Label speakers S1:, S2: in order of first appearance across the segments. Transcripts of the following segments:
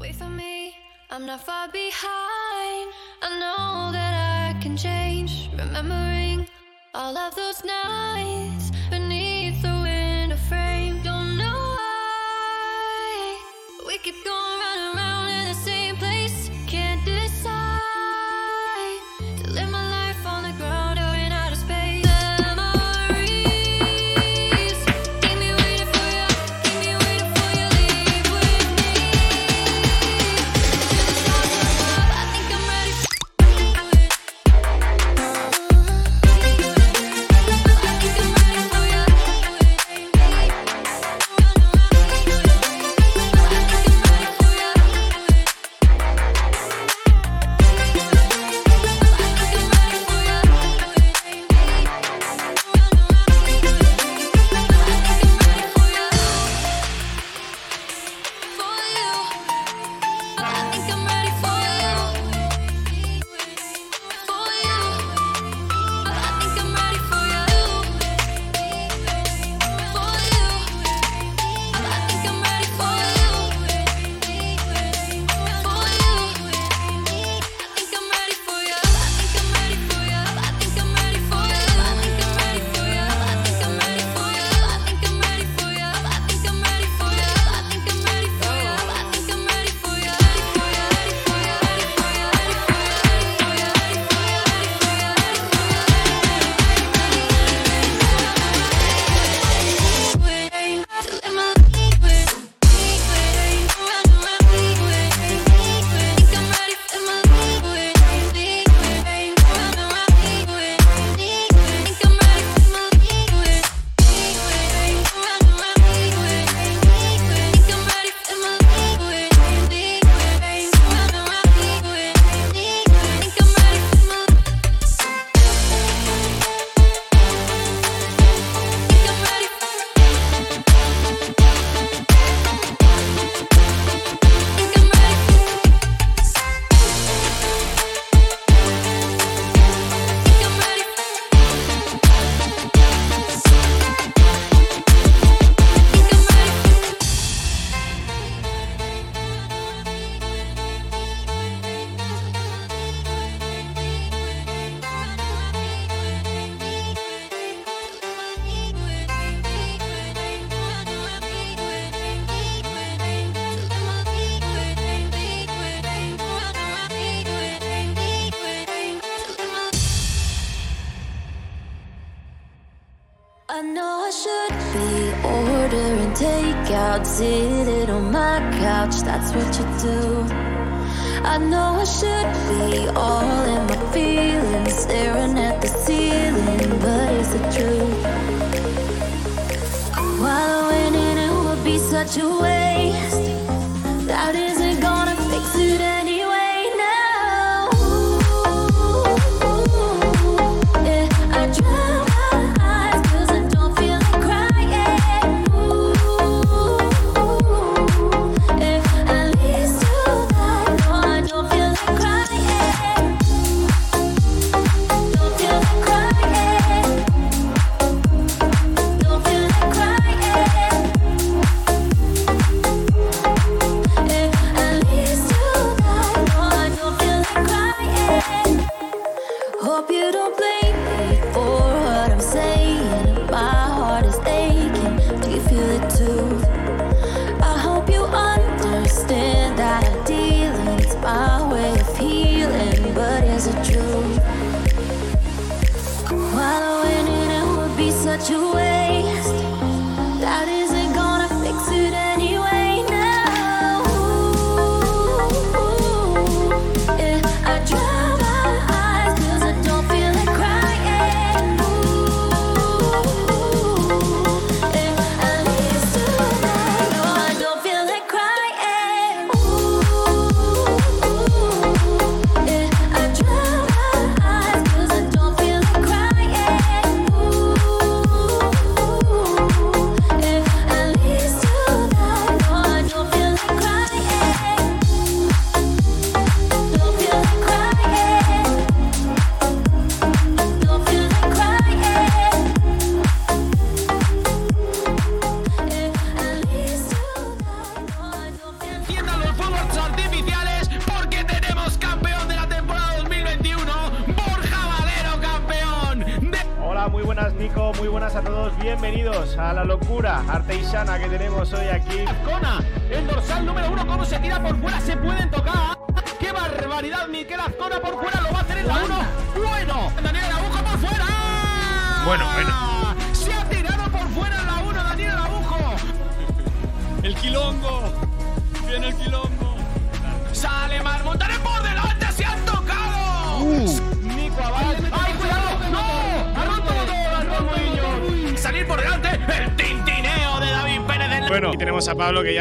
S1: Wait for me, I'm not far behind. I know that I can change. Remembering all of those nights ordering takeout, sitting on my couch. That's what you do. I know I should be all in my feelings, staring at the ceiling, but is it true? While winning, it would be such a waste. That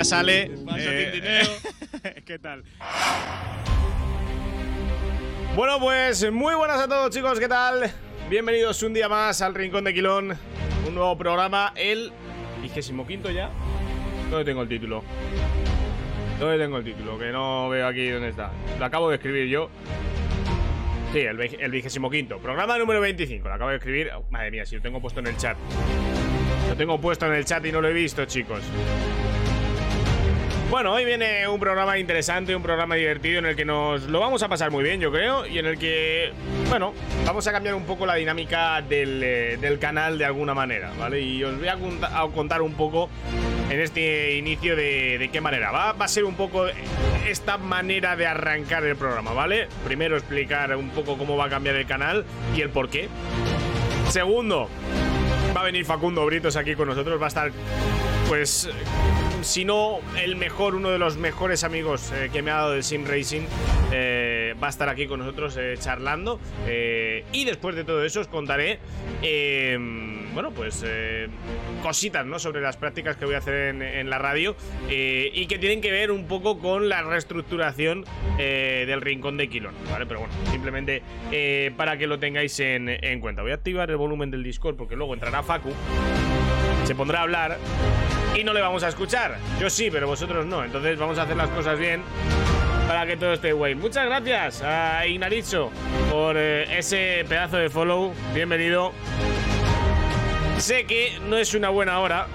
S2: sale.
S3: Eh. ¿Qué tal? Bueno, pues muy buenas a todos chicos, ¿qué tal? Bienvenidos un día más al Rincón de Quilón, un nuevo programa, el 25 ya. ¿Dónde tengo el título? ¿Dónde tengo el título? Que no veo aquí dónde está. Lo acabo de escribir yo. Sí, el, el 25 programa número 25. Lo acabo de escribir. Oh, madre mía, si lo tengo puesto en el chat. Lo tengo puesto en el chat y no lo he visto, chicos. Bueno, hoy viene un programa interesante, un programa divertido en el que nos lo vamos a pasar muy bien, yo creo, y en el que, bueno, vamos a cambiar un poco la dinámica del, eh, canal de alguna manera, ¿vale? Y os voy a, conta- a contar un poco en este inicio de, de qué manera. Va, va a ser un poco esta manera de arrancar el programa, ¿vale? Primero explicar un poco cómo va a cambiar el canal y el por qué. Segundo, va a venir Facundo Britos aquí con nosotros, va a estar, pues, si no el mejor, uno de los mejores amigos eh, que me ha dado del Sim Racing, eh, va a estar aquí con nosotros eh, charlando. y después de todo eso os contaré, eh, bueno, pues cositas, ¿no? Sobre las prácticas que voy a hacer en, la radio y que tienen que ver un poco con la reestructuración del Rincón de Quilón, ¿vale? Pero bueno, simplemente para que lo tengáis en, en cuenta. Voy a activar el volumen del Discord porque luego entrará Facu se pondrá a hablar y no le vamos a escuchar. Yo sí, pero vosotros no. Entonces vamos a hacer las cosas bien para que todo esté guay. Muchas gracias a Ignaricho por eh, ese pedazo de follow. Bienvenido. Sé que no es una buena hora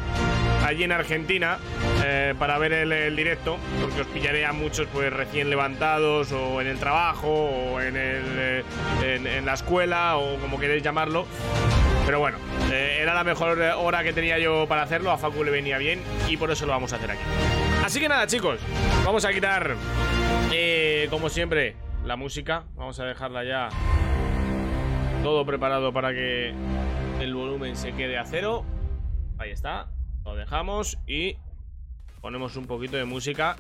S3: allí en Argentina eh, para ver el, el directo, porque os pillaré a muchos pues recién levantados o en el trabajo o en, el, eh, en, en la escuela o como queréis llamarlo. Pero bueno, eh, era la mejor hora que tenía yo para hacerlo, a Facu le venía bien y por eso lo vamos a hacer aquí. Así que nada chicos, vamos a quitar, eh, como siempre, la música, vamos a dejarla ya todo preparado para que el volumen se quede a cero. Ahí está, lo dejamos y ponemos un poquito de música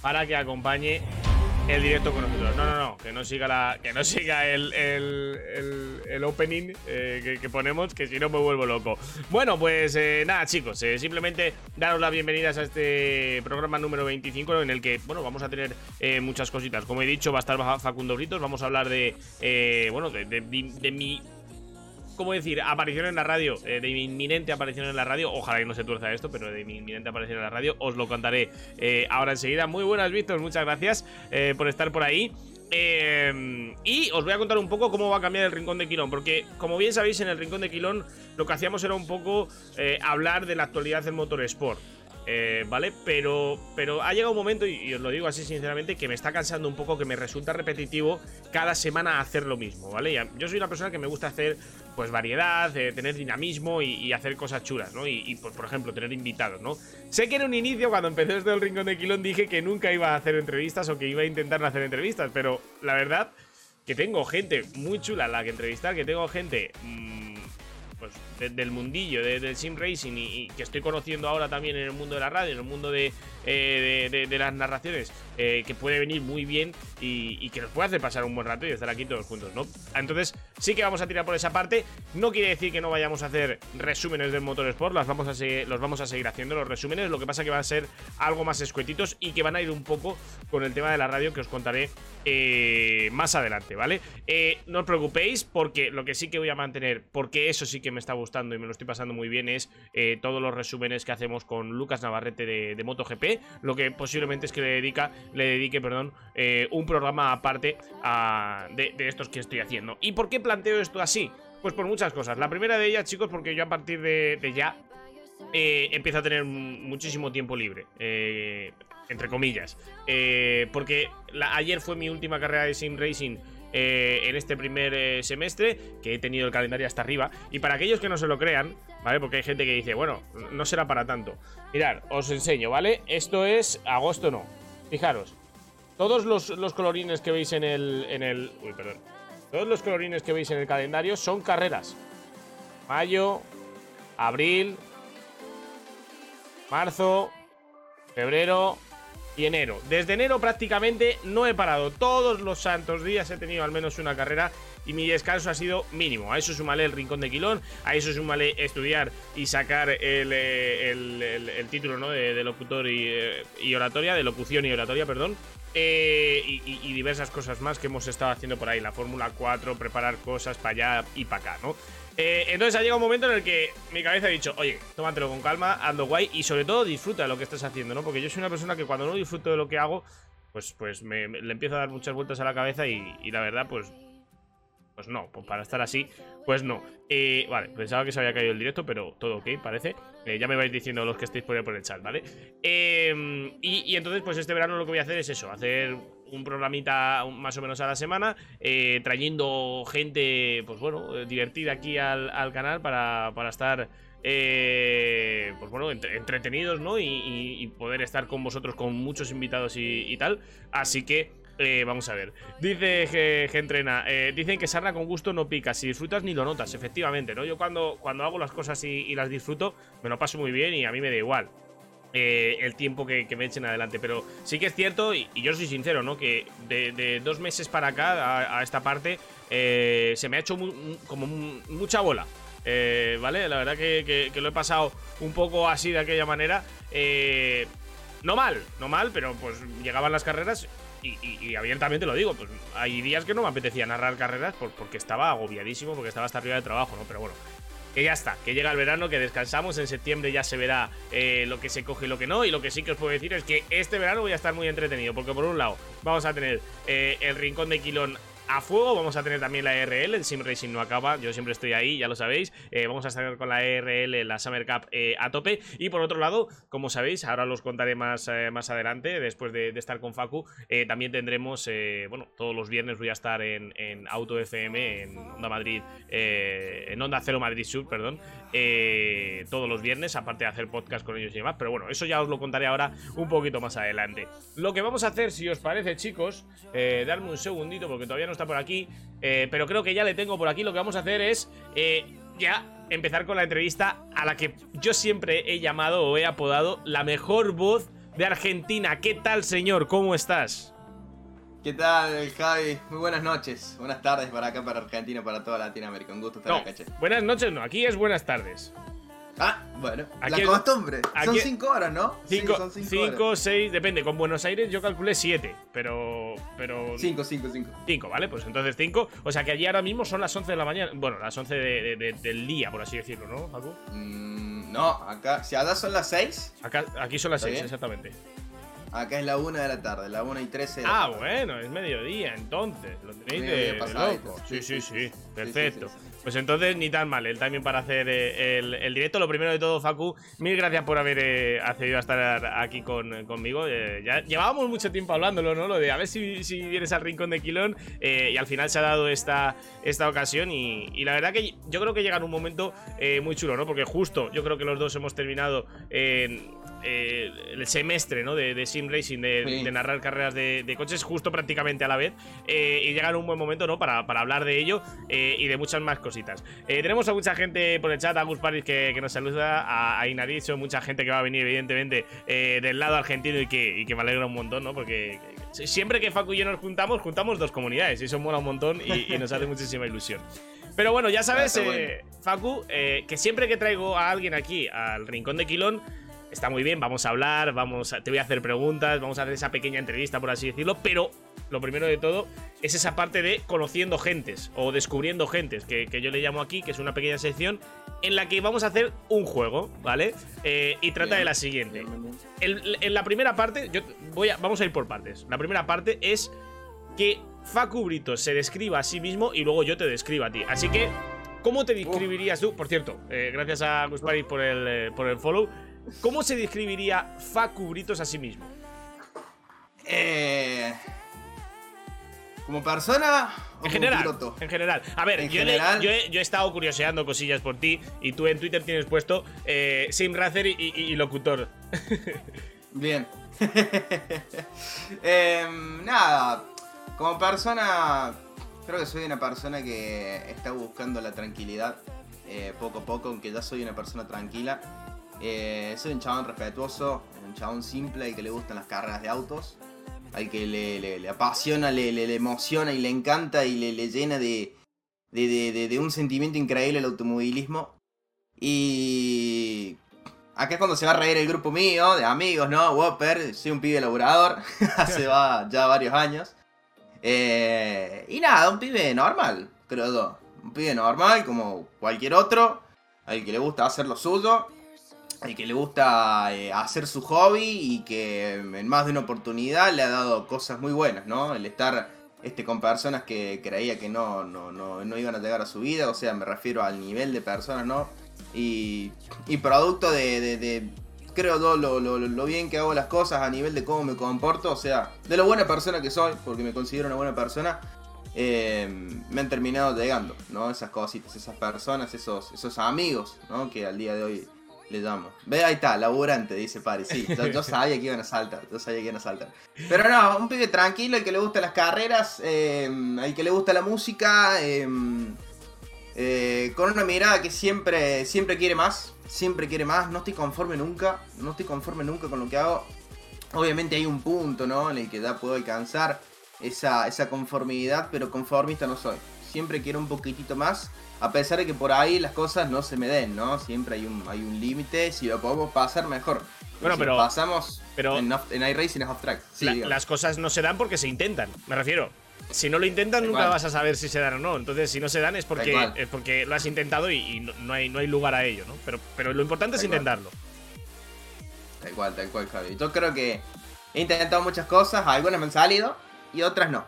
S3: para que acompañe el directo con nosotros. No, no, no, que no siga la, que no siga el, el, el- opening eh, que, ponemos, que si no me vuelvo loco. Bueno, pues eh, nada, chicos, eh, simplemente daros las bienvenidas a este programa número 25 en el que, bueno, vamos a tener eh, muchas cositas. Como he dicho, va a estar Facundo Britos, vamos a hablar de, bueno, de, de- de mi ¿cómo decir? Aparición en la radio, eh, de mi inminente aparición en la radio. Ojalá que no se tuerza esto, pero de mi inminente aparición en la radio os lo contaré eh, ahora enseguida. Muy buenas, Víctor, muchas gracias eh, por estar por ahí. Y os voy a contar un poco cómo va a cambiar el Rincón de Quilón, porque como bien sabéis, en el Rincón de Quilón lo que hacíamos era un poco hablar de la actualidad del motorsport. Eh, ¿Vale? Pero, pero ha llegado un momento, y, os lo digo así sinceramente, que me está cansando un poco, que me resulta repetitivo cada semana hacer lo mismo, ¿vale? Yo soy una persona que me gusta hacer pues variedad, eh, tener dinamismo y, hacer cosas chulas, ¿no? Y, pues, por ejemplo, tener invitados, ¿no? Sé que en un inicio, cuando empecé esto del Rincón de Quilón, dije que nunca iba a hacer entrevistas o que iba a intentar hacer entrevistas, pero la verdad que tengo gente muy chula la que entrevistar, que tengo gente mm, pues, de- del mundillo, de- del sim racing y, que estoy conociendo ahora también en el mundo de la radio, en el mundo de, eh, de- las narraciones, eh, que puede venir muy bien y, que nos puede hacer pasar un buen rato y estar aquí todos juntos, ¿no? Entonces, sí que vamos a tirar por esa parte. No quiere decir que no vayamos a hacer resúmenes del Motorsport, las vamos a los vamos a seguir haciendo, los resúmenes. Lo que pasa que van a ser algo más escuetitos y que van a ir un poco con el tema de la radio que os contaré eh, más adelante, ¿vale? No os preocupéis porque lo que sí que voy a mantener, porque eso sí que me está gustando y me lo estoy pasando muy bien, es eh, todos los resúmenes que hacemos con Lucas Navarrete de, MotoGP, lo que posiblemente es que le dedica, le dedique, perdón, eh, un programa aparte de, de estos que estoy haciendo. ¿Y por qué planteo esto así? Pues por muchas cosas. La primera de ellas, chicos, porque yo a partir de, de ya eh, empiezo a tener muchísimo tiempo libre. entre comillas. Porque ayer fue mi última carrera de sim racing eh, en este primer eh, semestre, que he tenido el calendario hasta arriba. Y para aquellos que no se lo crean, ¿vale? Porque hay gente que dice, bueno, no será para tanto. Mirad, os enseño, ¿vale? Esto es agosto, no. Fijaros, todos los, los colorines que veis en el, en el... Uy, perdón. Todos los colorines que veis en el calendario son carreras. Mayo, abril, marzo, febrero y enero. Desde enero prácticamente no he parado. Todos los santos días he tenido al menos una carrera y mi descanso ha sido mínimo. A eso súmale el rincón de Quilón, a eso súmale estudiar y sacar el, eh, el- el- el título ¿no? de, locutor y, eh, y oratoria, de locución y oratoria, perdón. Eh, y, y- y diversas cosas más que hemos estado haciendo por ahí. La Fórmula 4, preparar cosas para allá y para acá, ¿no? Eh, entonces ha llegado un momento en el que mi cabeza ha dicho, oye, tómatelo con calma, ando guay y sobre todo disfruta de lo que estás haciendo, ¿no? Porque yo soy una persona que cuando no disfruto de lo que hago, pues, pues me, le empiezo a dar muchas vueltas a la cabeza y, la verdad, pues, pues no, pues para estar así, pues no. Eh, vale, pensaba que se había caído el directo, pero todo ok, parece. Eh, ya me vais diciendo los que estéis por ahí por el chat, ¿vale? Eh, y, y entonces, pues este verano lo que voy a hacer es eso, hacer un programita más o menos a la semana, eh, trayendo gente, pues bueno, eh, divertida aquí al, al canal para, para estar, eh, pues bueno, entre- entretenidos, ¿no? Y, poder estar con vosotros, con muchos invitados y, tal. Así que... eh, vamos a ver. Dice que, dicen que sarna con gusto no pica. Si disfrutas ni lo notas, efectivamente, ¿no? Yo cuando, cuando hago las cosas y, y las disfruto, me lo paso muy bien y a mí me da igual eh, el tiempo que, me echen adelante. Pero sí que es cierto, y, yo soy sincero, ¿no? Que de, dos meses para acá, a, esta parte, eh, se me ha hecho como mu- mucha bola. Eh, ¿Vale? La verdad que, lo he pasado un poco así de aquella manera. Eh, no mal, no mal, pero pues llegaban las carreras. Y, y- y abiertamente lo digo, pues hay días que no me apetecía narrar carreras por- porque estaba agobiadísimo, porque estaba hasta arriba de trabajo, ¿no? Pero bueno, que ya está, que llega el verano, que descansamos, en septiembre ya se verá eh, lo que se coge y lo que no, y lo que sí que os puedo decir es que este verano voy a estar muy entretenido, porque por un lado vamos a tener eh, el Rincón de Quilón a fuego, vamos a tener también la ERL, el Sim Racing no acaba, yo siempre estoy ahí, ya lo sabéis, eh, vamos a estar con la ERL, la Summer Cup eh, a tope, y por otro lado, como sabéis, ahora los contaré más, eh, más adelante, después de, estar con Facu, también tendremos, bueno, todos los viernes voy a estar en, en Auto FM, en Onda Madrid, en Onda Cero Madrid Sur, perdón, todos los viernes, aparte de hacer podcast con ellos y demás. Pero bueno, eso ya os lo contaré ahora un poquito más adelante. Lo que vamos a hacer, si os parece, chicos, darme un segundito porque todavía no está por aquí, eh, pero creo que ya le tengo por aquí. Lo que vamos a hacer es eh, ya empezar con la entrevista a la que yo siempre he llamado o he apodado la mejor voz de Argentina. ¿Qué tal, señor? ¿Cómo estás?
S4: ¿Qué tal, Javi? Muy buenas noches. Buenas tardes para acá, para Argentina, para toda Latinoamérica. Un gusto estar
S3: No,
S4: acá, che.
S3: buenas noches, no, aquí es buenas tardes.
S4: Ah, bueno.
S3: Aquí-
S4: la costumbre.
S3: aquí-
S4: Son cinco horas, ¿no?
S3: Cinco,
S4: sí, son cinco,
S3: cinco,
S4: horas.
S3: seis, depende. Con Buenos Aires yo calculé siete, pero. pero
S4: Cinco, cinco, cinco.
S3: Cinco, ¿vale? Pues entonces cinco. O sea que allí ahora mismo son las 11 de la mañana. Bueno, las 11 de- de- de- del día, por así decirlo, ¿no, Facu?
S4: Mm, no, acá, si allá son las seis,
S3: Acá, aquí son las
S4: ¿Está
S3: 6,
S4: bien?
S3: exactamente.
S4: acá es la una de la tarde, la una y trece de la
S3: Ah,
S4: tarde.
S3: bueno, es mediodía, entonces. Lo tenéis de,
S4: Mediodía
S3: de
S4: pasadito.
S3: loco. Sí, sí,
S4: Sí,
S3: sí.
S4: sí, sí.
S3: Perfecto.
S4: Sí.
S3: Pues entonces ni tan mal el timing para hacer eh, el, directo. Lo primero de todo, Facu, mil gracias por haber eh, accedido a estar aquí con, conmigo. Eh, llevábamos mucho tiempo hablándolo, ¿no? Lo de a ver si, vienes al rincón de Quilón. eh, y al final se ha dado esta, esta ocasión. Y, y la verdad que yo creo que llega en un momento muy chulo, ¿no? Porque justo yo creo que los dos hemos terminado en eh, el semestre, ¿no? De, de Sim Racing, de,
S4: Sí.
S3: de narrar carreras de, de coches justo prácticamente a la vez. eh, y llega en un buen momento, ¿no? Para, para hablar de ello eh, y de muchas más cositas. Eh, tenemos a mucha gente por el chat, a Gus Paris que, que nos saluda, a, a Inaricho, mucha gente que va a venir, evidentemente, del lado argentino y que, y que me alegra un montón, ¿no? Porque siempre que Facu y yo nos juntamos, juntamos dos comunidades y eso mola un montón y, y nos hace muchísima ilusión. Pero bueno, ya sabes, eh, Facu, eh, que siempre que traigo a alguien aquí al rincón de Quilón, está muy bien, vamos a hablar, vamos a- te voy a hacer preguntas, vamos a hacer esa pequeña entrevista, por así decirlo, pero lo primero de todo es esa parte de conociendo gentes o descubriendo gentes, que, que yo le llamo aquí, que es una pequeña sección en la que vamos a hacer un juego, ¿vale? Eh, y trata de la siguiente. El- en la primera parte, yo voy a, vamos a ir por partes. La primera parte es que Facu Brito se describa a sí mismo y luego yo te describa a ti. Así que, ¿cómo te describirías tú? Por cierto, eh, gracias a Gus Paris por el, eh, por el follow. ¿Cómo se describiría Facu Britos a sí mismo?
S4: Eh, ¿Como persona o
S3: En
S4: como
S3: general,
S4: piloto?
S3: en general. A ver, yo, le-
S4: general-
S3: yo he, yo he estado curioseando cosillas por ti y tú en Twitter tienes puesto eh, Sim Racer y, y- y locutor.
S4: Bien. Em, nada, como persona, creo que soy una persona que está buscando la tranquilidad eh, poco a poco, aunque ya soy una persona tranquila. Eh, soy un chabón respetuoso, un chabón simple al que le gustan las carreras de autos, al que le, apasiona, le, emociona y le encanta y le, le llena de, de, un sentimiento increíble el automovilismo. Y acá es cuando se va a reír el grupo mío, de amigos, ¿no? Whopper, soy un pibe laburador, hace ya varios años. Eh, y nada, un pibe normal, creo yo. Un pibe normal, como cualquier otro, al que le gusta hacer lo suyo, al que le gusta eh, hacer su hobby y que en más de una oportunidad le ha dado cosas muy buenas, ¿no? El estar este, con personas que creía que no, no, no, no iban a llegar a su vida, o sea, me refiero al nivel de personas, ¿no? Y, y producto de, de- creo yo, lo, lo- lo bien que hago las cosas a nivel de cómo me comporto, o sea, de lo buena persona que soy, porque me considero una buena persona, eh, me han terminado llegando, ¿no? Esas cositas, esas personas, esos, esos amigos, ¿no? Que al día de hoy le llamo. Ve, ahí está, laburante, dice Pari, sí, yo, sabía que iban a saltar, yo sabía que iban a saltar. Pero no, un pibe tranquilo, el que le gusta las carreras, eh, que le gusta la música, eh, eh, con una mirada que siempre, siempre quiere más, siempre quiere más, no estoy conforme nunca, no estoy conforme nunca con lo que hago. Obviamente hay un punto, ¿no? En el que ya puedo alcanzar esa, esa conformidad, pero conformista no soy. Siempre quiero un poquitito más, a pesar de que por ahí las cosas no se me den, ¿no? Siempre hay un, hay un límite, si lo podemos pasar mejor.
S3: Bueno,
S4: si
S3: pero-
S4: pasamos
S3: pero-
S4: en, off- en iRacing es off track. Sí,
S3: La- las cosas no se dan porque se intentan, me refiero. Si no lo intentan, nunca vas a saber si se dan o no. Entonces, si no se dan es porque, es porque lo has intentado y, y no, no hay, no hay lugar a ello, ¿no? Pero, pero lo importante es intentarlo.
S4: Tal cual, tal cual, Javi. Yo creo que he intentado muchas cosas, algunas me han salido y otras no.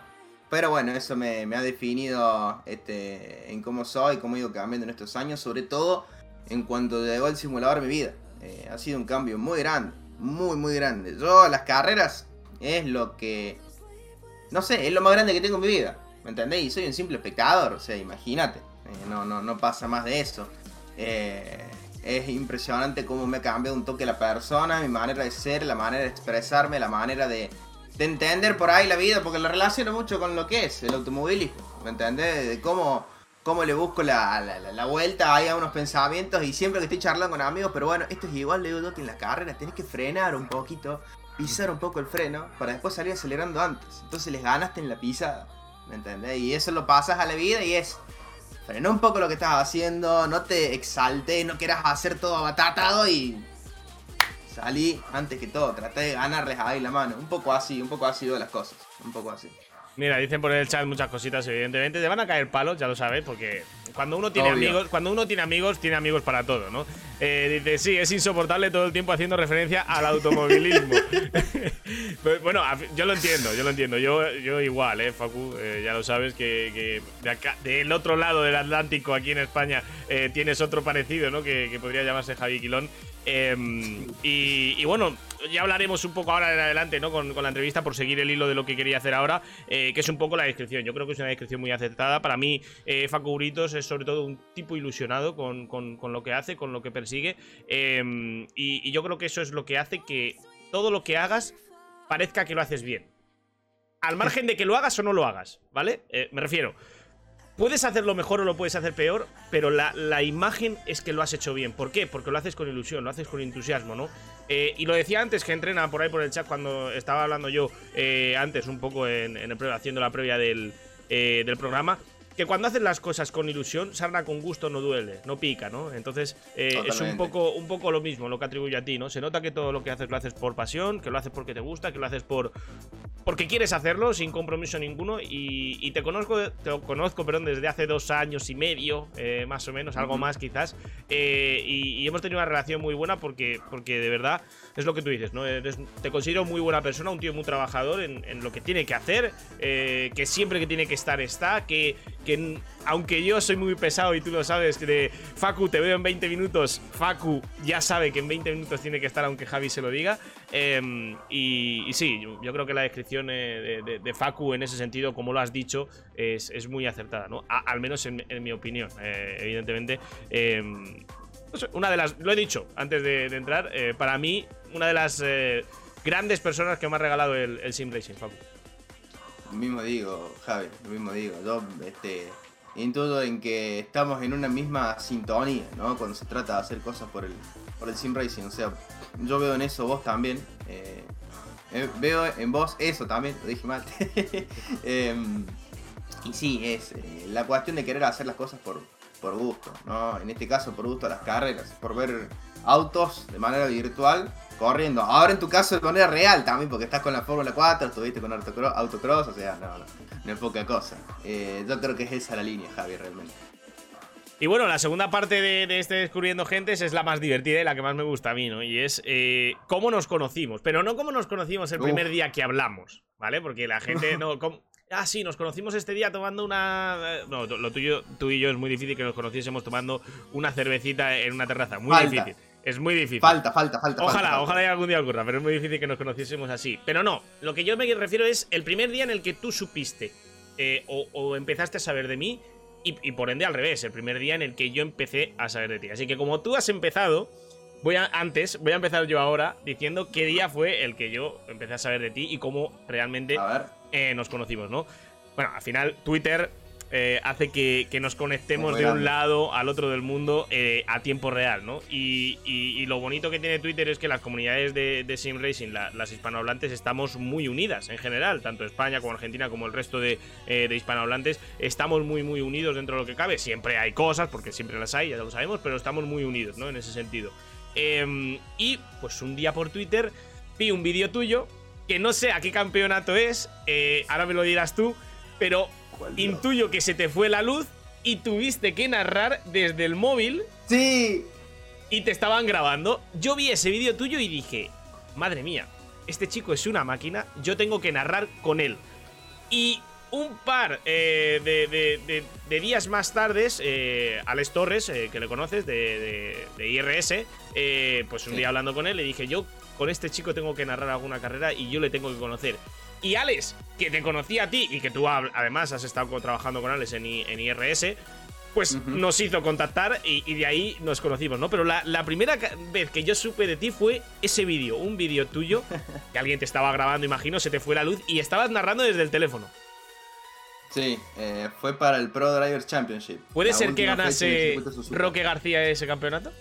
S4: Pero bueno, eso me, ha definido este, en cómo soy, cómo he ido cambiando en estos años, sobre todo en cuanto llegó el simulador a mi vida. Eh, ha sido un cambio muy grande, muy, muy grande. Yo, las carreras es lo que. No sé, es lo más grande que tengo en mi vida. ¿Me entendéis? Y soy un simple espectador, o sea, imagínate. Eh, no, no, no pasa más de eso. Eh, es impresionante cómo me ha cambiado un toque la persona, mi manera de ser, la manera de expresarme, la manera de, de entender por ahí la vida, porque lo relaciono mucho con lo que es el automovilismo. ¿Me entendés? De cómo, cómo le busco la, la- la- vuelta ahí a unos pensamientos y siempre que estoy charlando con amigos, pero bueno, esto es igual, le digo en la carrera tenés que frenar un poquito, pisar un poco el freno, para después salir acelerando antes. Entonces les ganaste en la pisada. ¿Me entendés? Y eso lo pasas a la vida y es frena un poco lo que estás haciendo, no te exaltes, no quieras hacer todo abatatado y salí antes que todo, traté de ganarles ahí la mano. Un poco así, un poco así de las cosas, un poco así.
S3: Mira, dicen por el chat muchas cositas, evidentemente. Te van a caer palos, ya lo sabes, porque cuando uno tiene
S4: Obvio.
S3: amigos, cuando uno tiene amigos, tiene amigos para todo, ¿no? Eh, dice, sí, es insoportable todo el tiempo haciendo referencia al automovilismo. Bueno, yo lo entiendo, yo lo entiendo. Yo, yo igual, eh, Facu, eh, ya lo sabes que, de acá, del otro lado del Atlántico, aquí en España, eh, tienes otro parecido, ¿no? Que, podría llamarse Javi Quilón. Eh, y, bueno, ya hablaremos un poco ahora en adelante, ¿no? Con, con la entrevista por seguir el hilo de lo que quería hacer ahora, que es un poco la descripción. Yo creo que es una descripción muy acertada. Para mí, Facu Britos es sobre todo un tipo ilusionado con, con- lo que hace, con lo que. Eh, y, y yo creo que eso es lo que hace que todo lo que hagas parezca que lo haces bien. Al margen de que lo hagas o no lo hagas, ¿vale? Eh, me refiero. Puedes hacerlo mejor o lo puedes hacer peor, pero la, imagen es que lo has hecho bien. ¿Por qué? Porque lo haces con ilusión, lo haces con entusiasmo, ¿no? Eh, y lo decía antes que entrena por ahí por el chat cuando estaba hablando yo eh, antes, un poco en, el haciendo la previa del, del programa. Que cuando haces las cosas con ilusión, sarna con gusto no duele, no pica, ¿no? Entonces, eh, es un poco, un poco lo mismo lo que atribuyo a ti, ¿no? Se nota que todo lo que haces lo haces por pasión, que lo haces porque te gusta, que lo haces por, porque quieres hacerlo sin compromiso ninguno y, y te conozco te conozco perdón desde hace dos años y medio eh, más o menos algo más quizás eh, y, y hemos tenido una relación muy buena porque porque de verdad es lo que tú dices no Eres- te considero muy buena persona un tío muy trabajador en, en lo que tiene que hacer que siempre que tiene que estar está que que aunque yo soy muy pesado y tú lo sabes, de Facu te veo en 20 minutos, Facu ya sabe que en 20 minutos tiene que estar aunque Javi se lo diga. Em, y, sí, yo, creo que la descripción eh, de, de- Facu en ese sentido, como lo has dicho, es, es muy acertada, ¿no? Al menos en, mi opinión, eh, evidentemente. Em, una de las, lo he dicho antes de, de entrar, eh, para mí, una de las eh, grandes personas que me ha regalado el, el Sim Racing, Facu.
S4: Lo mismo digo, Javi, lo mismo digo. Yo este, intuyo en que estamos en una misma sintonía, ¿no? Cuando se trata de hacer cosas por el, por el sim racing. O sea, yo veo en eso vos también. eh, eh, veo en vos eso también, lo dije mal. Em, y sí, es eh, la cuestión de querer hacer las cosas por, por gusto, ¿no? En este caso, por gusto a las carreras, por ver autos de manera virtual corriendo. Ahora en tu caso de manera real también, porque estás con la Fórmula 4, estuviste con autocross, autocross o sea, no, no, no es poca cosa. Eh, yo creo que es esa la línea, Javi, realmente.
S3: Y bueno, la segunda parte de, de este Descubriendo Gentes es la más divertida y la que más me gusta a mí, ¿no? Y es eh, cómo nos conocimos, pero no cómo nos conocimos el
S4: Uf.
S3: primer día que hablamos, ¿vale? Porque la gente no... cómo- Ah, sí, nos conocimos este día tomando una... eh, No, lo tuyo, tú y yo es muy difícil que nos conociésemos tomando una cervecita en una terraza. Muy
S4: Falta.
S3: difícil. Es muy difícil.
S4: Falta, falta, falta.
S3: Ojalá,
S4: falta,
S3: ojalá y algún día ocurra, pero es muy difícil que nos conociésemos así. Pero no, lo que yo me refiero es el primer día en el que tú supiste eh, o, o empezaste a saber de mí y, y por ende al revés, el primer día en el que yo empecé a saber de ti. Así que como tú has empezado, voy a, antes, voy a empezar yo ahora diciendo qué día fue el que yo empecé a saber de ti y cómo realmente
S4: A ver.
S3: Eh, nos conocimos, ¿no? Bueno, al final Twitter eh, hace que, que nos conectemos de un lado al otro del mundo eh, a tiempo real, ¿no? Y, y- y lo bonito que tiene Twitter es que las comunidades de, de Sim Racing, la- las hispanohablantes, estamos muy unidas en general, tanto España como Argentina como el resto de, eh, de hispanohablantes, estamos muy, muy unidos dentro de lo que cabe. Siempre hay cosas, porque siempre las hay, ya lo sabemos, pero estamos muy unidos, ¿no? En ese sentido. Em, y pues un día por Twitter vi un vídeo tuyo que no sé a qué campeonato es, eh, ahora me lo dirás tú, pero intuyo que se te fue la luz y tuviste que narrar desde el móvil
S4: Sí.
S3: y te estaban grabando. Yo vi ese vídeo tuyo y dije, madre mía, este chico es una máquina, yo tengo que narrar con él. Y un par eh, de, de- de- de días más tardes, eh, Alex Torres, eh, que le conoces, de, de- de IRS, pues un día hablando con él, le dije, yo con este chico tengo que narrar alguna carrera y yo le tengo que conocer. Y Alex, que te conocía a ti y que tú además has estado trabajando con Alex en, IRS, pues nos hizo contactar y, y de ahí nos conocimos, ¿no? Pero la, la primera vez que yo supe de ti fue ese vídeo, un vídeo tuyo, que alguien te estaba grabando, imagino, se te fue la luz y estabas narrando desde el teléfono.
S4: Sí, eh, fue para el Pro Driver Championship.
S3: ¿Puede
S4: La
S3: ser que ganase. Roque García ese campeonato?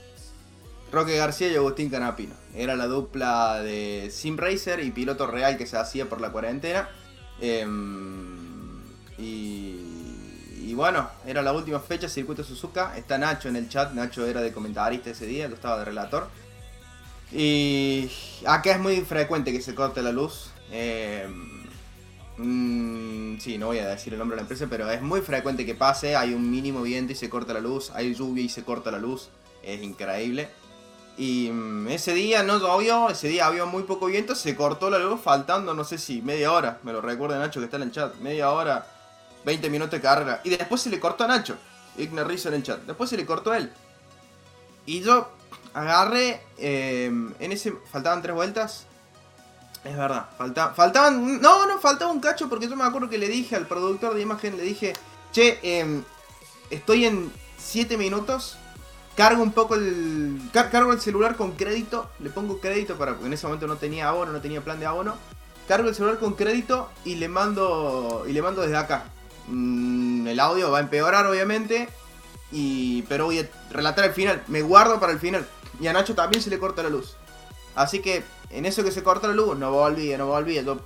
S4: Roque García y Agustín Canapino. Era la dupla de Sim Racer y piloto real que se hacía por la cuarentena. Em, y, y bueno, era la última fecha, circuito Suzuka. Está Nacho en el chat. Nacho era de comentarista ese día, yo estaba de relator. Y acá es muy frecuente que se corte la luz. Em, mm, sí, no voy a decir el nombre de la empresa, pero es muy frecuente que pase. Hay un mínimo viento y se corta la luz. Hay lluvia y se corta la luz. Es increíble. Y mm, ese día no llovió, ese día había muy poco viento, se cortó la luz faltando, no sé si media hora, me lo recuerda Nacho que está en el chat, media hora, 20 minutos de carrera. Y después se le cortó a Nacho, Igna Rizzo en el chat, después se le cortó a él. Y yo agarré, eh, en ese, faltaban tres vueltas. Es verdad, falta, faltaban, no, no, faltaba un cacho porque yo me acuerdo que le dije al productor de imagen, le dije, che, em, estoy en 7 minutos, cargo un poco el. car- cargo el celular con crédito. Le pongo crédito para. Porque en ese momento no tenía abono, no tenía plan de abono. Cargo el celular con crédito y le mando. Y le mando desde acá. Mm, el audio va a empeorar, obviamente. Y. Pero voy a relatar el final. Me guardo para el final. Y a Nacho también se le corta la luz. Así que en eso que se corta la luz, no volví, no volví. Yo.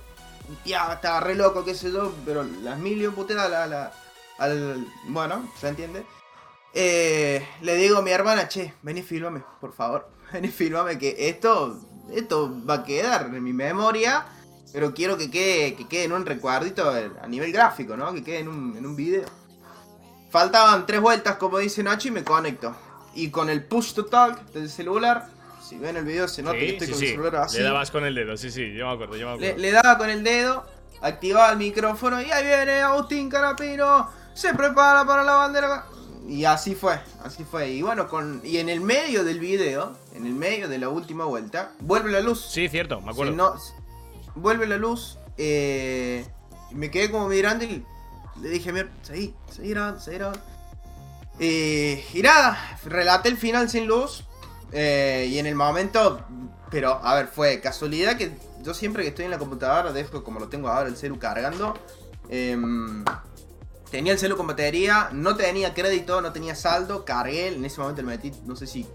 S4: Ya, estaba re loco, qué sé yo. Pero las mil y un la, la- al. Bueno, se entiende. Eh, le digo a mi hermana, che, vení, filmame, por favor. Vení, filmame, que esto, esto va a quedar en mi memoria. Pero quiero que quede, que quede en un recuerdito a nivel gráfico, ¿no? Que quede en un, en un video. Faltaban tres vueltas, como dice Nacho, y me conecto. Y con el push to talk del celular, si ven el video se nota que estoy
S3: sí,
S4: con
S3: sí.
S4: el celular así.
S3: Le dabas con el dedo, sí, sí, yo me acuerdo, yo me
S4: Le,
S3: acuerdo.
S4: le daba con el dedo, activaba el micrófono y ahí viene Agustín Carapino. se prepara para la bandera. Y así fue, así fue. Y bueno, con y en el medio del video, en el medio de la última vuelta, vuelve la luz.
S3: Sí, cierto, me acuerdo.
S4: Si no- vuelve la luz. eh, y me quedé como mirando y le dije, mira, seguí, seguí grabando, seguí grabando. Eh, y nada, relaté el final sin luz. eh, y en el momento, pero a ver, fue casualidad que yo siempre que estoy en la computadora, dejo como lo tengo ahora el celu cargando. em, tenía el celu con batería, no tenía crédito, no tenía saldo, cargué, en ese momento le metí, no sé si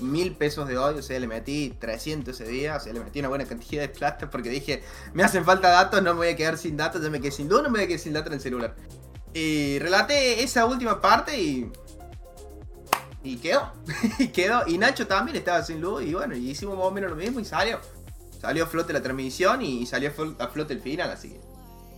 S4: mil pesos de hoy, o sea, le metí 300 ese día, o sea, le metí una buena cantidad de plata porque dije, me hacen falta datos, no me voy a quedar sin datos, ya me quedé sin luz, no me voy a quedar sin datos en el celular. Y relaté esa última parte y... Y quedó, y quedó, y Nacho también estaba sin luz, y bueno, y hicimos más o menos lo mismo y salió. Salió a flote la transmisión y salió a flo- a flote el final, así que...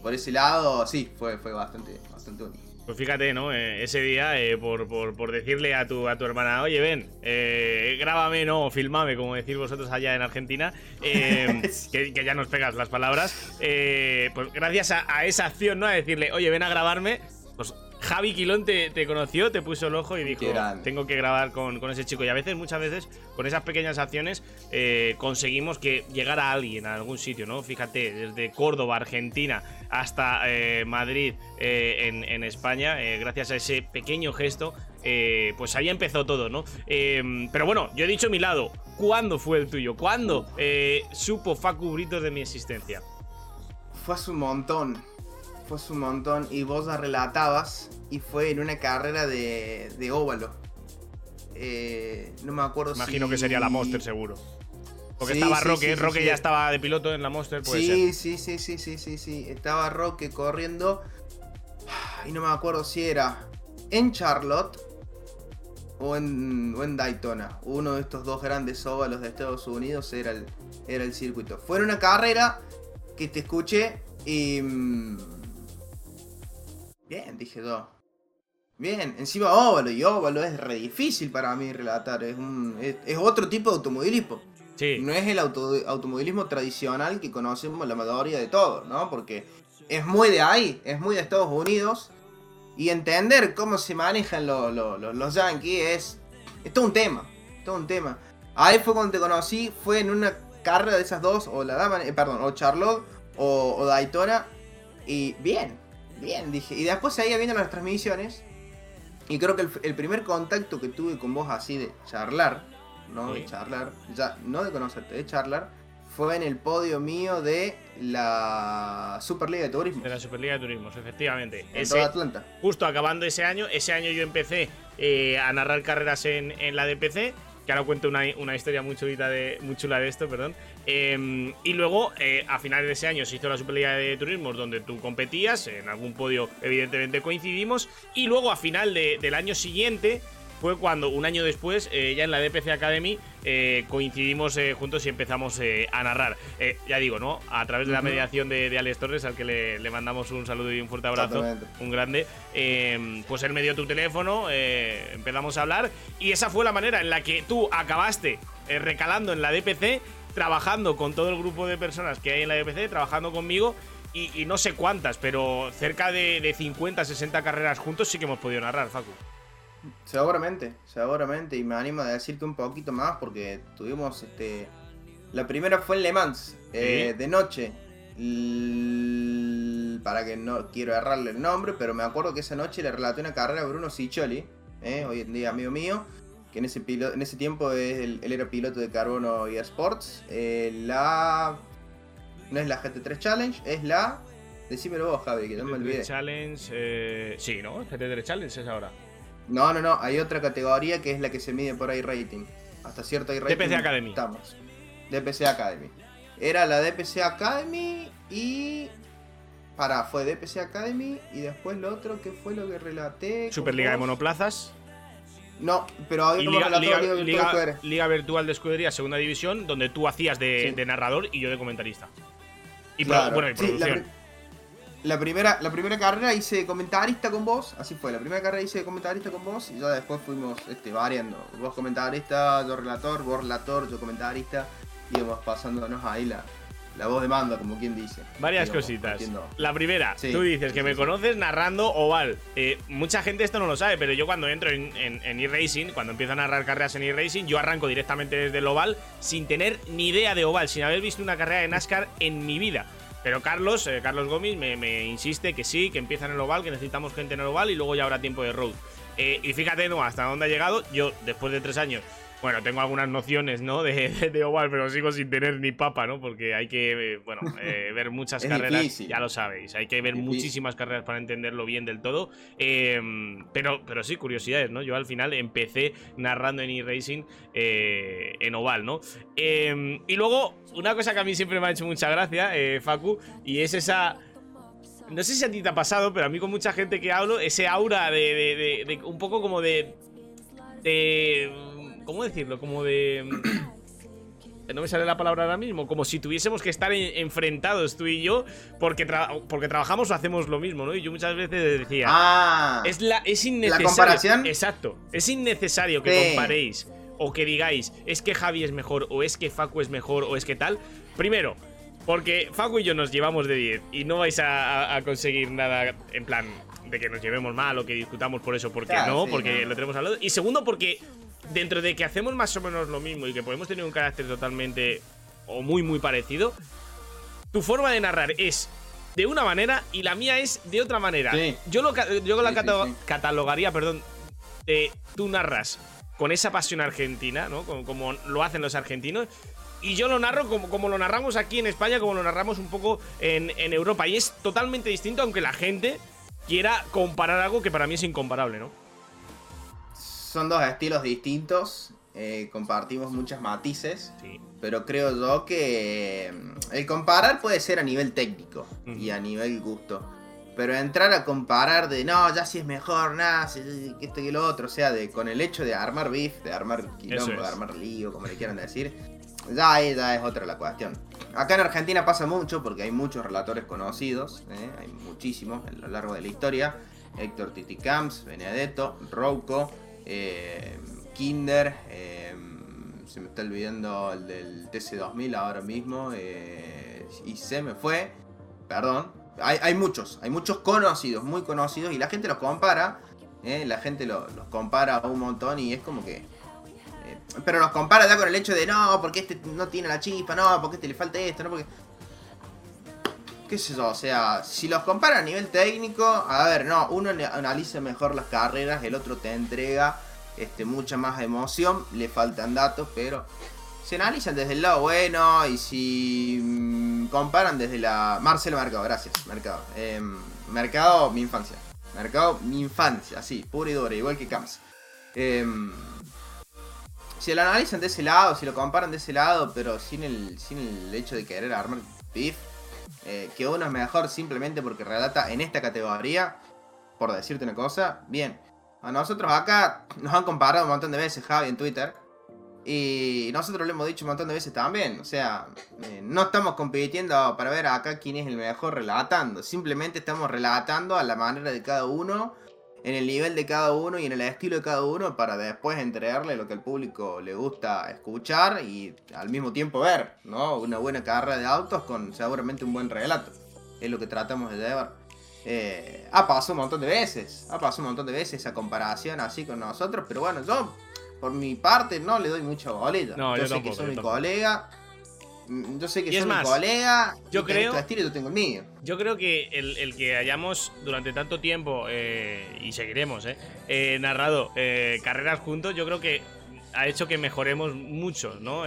S4: Por ese lado, sí, fue, fue bastante, bastante bonito.
S3: Pues fíjate, ¿no? Eh, ese día, eh, por, por- por decirle a tu, a tu hermana, oye, ven, eh, grábame, no, filmame, como decís vosotros allá en Argentina, eh, que, que ya nos pegas las palabras, eh, pues gracias a, a esa acción, ¿no? A decirle, oye, ven a grabarme, pues Javi Quilón te, te conoció, te puso el ojo y dijo, tengo que grabar con, con ese chico. Y a veces, muchas veces, con esas pequeñas acciones, eh, conseguimos que llegara alguien a algún sitio, ¿no? Fíjate, desde Córdoba, Argentina, hasta eh, Madrid, eh, en, en España, eh, gracias a ese pequeño gesto, eh, pues ahí empezó todo, ¿no? Eh, pero bueno, yo he dicho mi lado. ¿Cuándo fue el tuyo? ¿Cuándo eh, supo Facu Britos de mi existencia?
S4: Fue hace un montón. Fue hace un montón. Y vos la relatabas. Y fue en una carrera de, de óvalo. Eh, no me acuerdo
S3: Imagino
S4: si-
S3: que sería la Monster, seguro. Porque
S4: Sí,
S3: estaba Roque,
S4: sí, sí,
S3: Roque ya estaba de piloto en la Monster, puede
S4: Sí,
S3: ser.
S4: sí, sí, sí, sí, sí, sí. Estaba Roque corriendo. Y no me acuerdo si era en Charlotte o en, o en Daytona. Uno de estos dos grandes óvalos de Estados Unidos era el, era el circuito. Fue una carrera que te escuché y... mm, Bien, dije yo. Bien, encima óvalo. Y óvalo es re difícil para mí relatar. Es, un, es, es otro tipo de automovilismo.
S3: Sí.
S4: No es el auto- automovilismo tradicional que conocemos la mayoría de todos, ¿no? Porque es muy de ahí, es muy de Estados Unidos. Y entender cómo se manejan lo- lo- lo- los yankees es, es todo un tema. Todo un tema. Ahí fue cuando te conocí, fue en una carrera de esas dos, o la dama, eh, perdón, o Charlotte o, o Daytona. Y bien, bien, dije. Y después seguía viendo las transmisiones. Y creo que el, el primer contacto que tuve con vos así de charlar, ¿no?
S3: Sí.
S4: De charlar, ya, no de conocerte, de charlar, fue en el podio mío de la Superliga de Turismo.
S3: De la Superliga de Turismos, efectivamente.
S4: En
S3: Ese-
S4: toda Atlanta.
S3: justo acabando ese año, ese año yo empecé eh, a narrar carreras en, en la DPC, que ahora cuento una, una historia muy chulita de, muy chula de esto, perdón. Eh, y luego, eh, a finales de ese año, se hizo la Superliga de Turismos, donde tú competías, en algún podio evidentemente coincidimos, y luego a final de- del año siguiente fue cuando, un año después, eh, ya en la DPC Academy, eh, coincidimos eh, juntos y empezamos a narrar. Ya digo, ¿no? A través de la mediación de, de Alex Torres, al que le, le mandamos un saludo y un fuerte abrazo un grande. eh, pues él me dio tu teléfono, empezamos a hablar y esa fue la manera en la que tú acabaste recalando en la DPC, trabajando con todo el grupo de personas que hay en la DPC, trabajando conmigo. Y, y no sé cuántas, pero cerca de, de 50, 60 carreras juntos sí que hemos podido narrar, Facu.
S4: Seguramente, seguramente. Y me animo a decirte un poquito más porque tuvimos este. La primera fue en Le Mans, eh,
S3: Sí.
S4: de noche. L- Para que no quiero errarle el nombre, pero me acuerdo que esa noche le relaté una carrera a Bruno Ciccioli, eh, hoy en día amigo mío, que en ese, pilo- en ese tiempo es el- él era piloto de Carbono y Sports. eh, la. No es la GT3 Challenge, es la. Decímelo vos, Javi, que no me olvidé.
S3: Challenge, eh, sí, ¿no? GT3 Challenge es ahora.
S4: No, no, no, hay otra categoría que es la que se mide por iRating. Hasta cierto iRating.
S3: DPC Academy.
S4: Estamos. DPC Academy. Era la DPC Academy y. Pará, fue DPC Academy y después lo otro que fue lo que relaté.
S3: Superliga de monoplazas.
S4: No, pero había
S3: Liga, Liga-
S4: Liga Virtual
S3: Liga-. Liga Virtual de Escudería, segunda división, donde tú hacías de,
S4: Sí.
S3: de narrador y yo de comentarista. Y pro-
S4: Claro,
S3: bueno, y producción.
S4: La primera, la primera carrera hice comentarista con vos, así fue, la primera carrera hice comentarista con vos y ya después fuimos este, variando. Vos comentarista, yo relator, vos relator, yo comentarista, y íbamos pasándonos ahí la, la voz de mando, como quien dice.
S3: Varias
S4: Digamos,
S3: cositas. La primera,
S4: Sí,
S3: tú dices
S4: sí,
S3: que
S4: sí,
S3: me conoces narrando oval. Eh, mucha gente esto no lo sabe, pero yo cuando entro en, en, en eRacing, cuando empiezo a narrar carreras en eRacing, yo arranco directamente desde el oval sin tener ni idea de oval, sin haber visto una carrera de NASCAR en mi vida. Pero Carlos, eh, Carlos Gómez, me, insiste que sí, que empieza en el oval, que necesitamos gente en el oval y luego ya habrá tiempo de road. Eh, y fíjate, ¿no? Hasta dónde ha llegado. Yo, después de tres años, bueno, tengo algunas nociones, ¿no? De, de, de oval, pero sigo sin tener ni papa, ¿no? Porque hay que, eh, bueno, eh, ver muchas carreras.
S4: difícil.
S3: Ya lo sabéis, hay que ver muchísimas carreras para entenderlo bien del todo. Eh, pero, pero sí, curiosidades, ¿no? Yo al final empecé narrando en eRacing eh, en oval, ¿no? Eh, y luego, una cosa que a mí siempre me ha hecho mucha gracia, eh, Facu, y es esa. No sé si a ti te ha pasado, pero a mí con mucha gente que hablo, ese aura de, de- de- de- un poco como de. ¿Cómo decirlo? Como de. No me sale la palabra ahora mismo. Como si tuviésemos que estar en- enfrentados tú y yo, porque, tra- porque trabajamos o hacemos lo mismo, ¿no? Y yo muchas veces decía.
S4: Ah,
S3: Es, la, es innecesario.
S4: comparación?
S3: Exacto. Es innecesario que
S4: Sí.
S3: comparéis o que digáis, es que Javi es mejor, o es que Facu es mejor, o es que tal. Primero, porque Facu y yo nos llevamos de 10 y no vais a, a- a conseguir nada en plan de que nos llevemos mal o que discutamos por eso, porque
S4: Claro,
S3: no,
S4: sí,
S3: porque
S4: no.
S3: lo tenemos hablado. Y segundo, porque dentro de que hacemos más o menos lo mismo y que podemos tener un carácter totalmente o muy, muy parecido, tu forma de narrar es de una manera y la mía es de otra manera.
S4: Sí.
S3: Yo, lo, yo la
S4: Sí, sí,
S3: cata-
S4: sí.
S3: catalogaría, perdón, de tú narras con esa pasión argentina, ¿no? Como, como lo hacen los argentinos. Y yo lo narro como, como lo narramos aquí en España, como lo narramos un poco en, en Europa. Y es totalmente distinto, aunque la gente quiera comparar algo que para mí es incomparable, ¿no?
S4: Son dos estilos distintos. eh, compartimos muchos matices.
S3: Sí.
S4: Pero creo yo que mm, el comparar puede ser a nivel técnico y a nivel gusto. Pero entrar a comparar de no, ya si es mejor, nada, si- que esto y lo otro, o sea, de con el hecho de armar beef, de armar quilombo,
S3: Eso
S4: de
S3: es.
S4: armar lío, como le quieran decir, ya ahí ya es otra la cuestión. Acá en Argentina pasa mucho porque hay muchos relatores conocidos, ¿eh? hay muchísimos a lo largo de la historia. Héctor Titicamps, Benedetto, Rouco, eh, Kinder, eh, se me está olvidando el del TC2000 ahora mismo, eh, y se me fue, perdón. Hay, muchos, hay muchos conocidos, muy conocidos, y la gente los compara, la gente lo- los compara un montón y es como que... pero los compara ya con el hecho de no, porque este no tiene la chispa, no, porque este le falta esto, no, porque... qué sé yo, o sea, si los compara a nivel técnico, a ver, no, uno ne- analiza mejor las carreras, el otro te entrega este, mucha más emoción, le faltan datos, pero se analizan desde el lado bueno y si mm, comparan desde la... Marcelo Mercado, gracias, Mercado. Em, Mercado, mi infancia. Mercado, mi infancia, así, pura y dura, igual que Camps. Em, si lo analizan de ese lado, si lo comparan de ese lado, pero sin el, sin el hecho de querer armar beef, eh, que uno es mejor simplemente porque relata en esta categoría, por decirte una cosa, bien. A nosotros acá nos han comparado un montón de veces Javi en Twitter. Y nosotros lo hemos dicho un montón de veces también. O sea, eh, no estamos compitiendo para ver acá quién es el mejor relatando. Simplemente estamos relatando a la manera de cada uno, en el nivel de cada uno y en el estilo de cada uno para después entregarle lo que al público le gusta escuchar y al mismo tiempo ver, ¿no? Una buena carrera de autos con seguramente un buen relato. Es lo que tratamos de llevar. Eh, ha pasado un montón de veces, ha pasado un montón de veces esa comparación así con nosotros, pero bueno, yo por mi parte no le doy mucha bolilla.
S3: No,
S4: yo,
S3: yo
S4: sé
S3: tampoco,
S4: que soy mi colega, yo sé que
S3: Y es más,
S4: mi colega,
S3: yo creo-
S4: tu estilo y yo tengo el mío.
S3: Yo creo que el, el que hayamos durante tanto tiempo, eh, y seguiremos, eh, eh, narrado eh, carreras juntos, yo creo que ha hecho que mejoremos mucho, ¿no?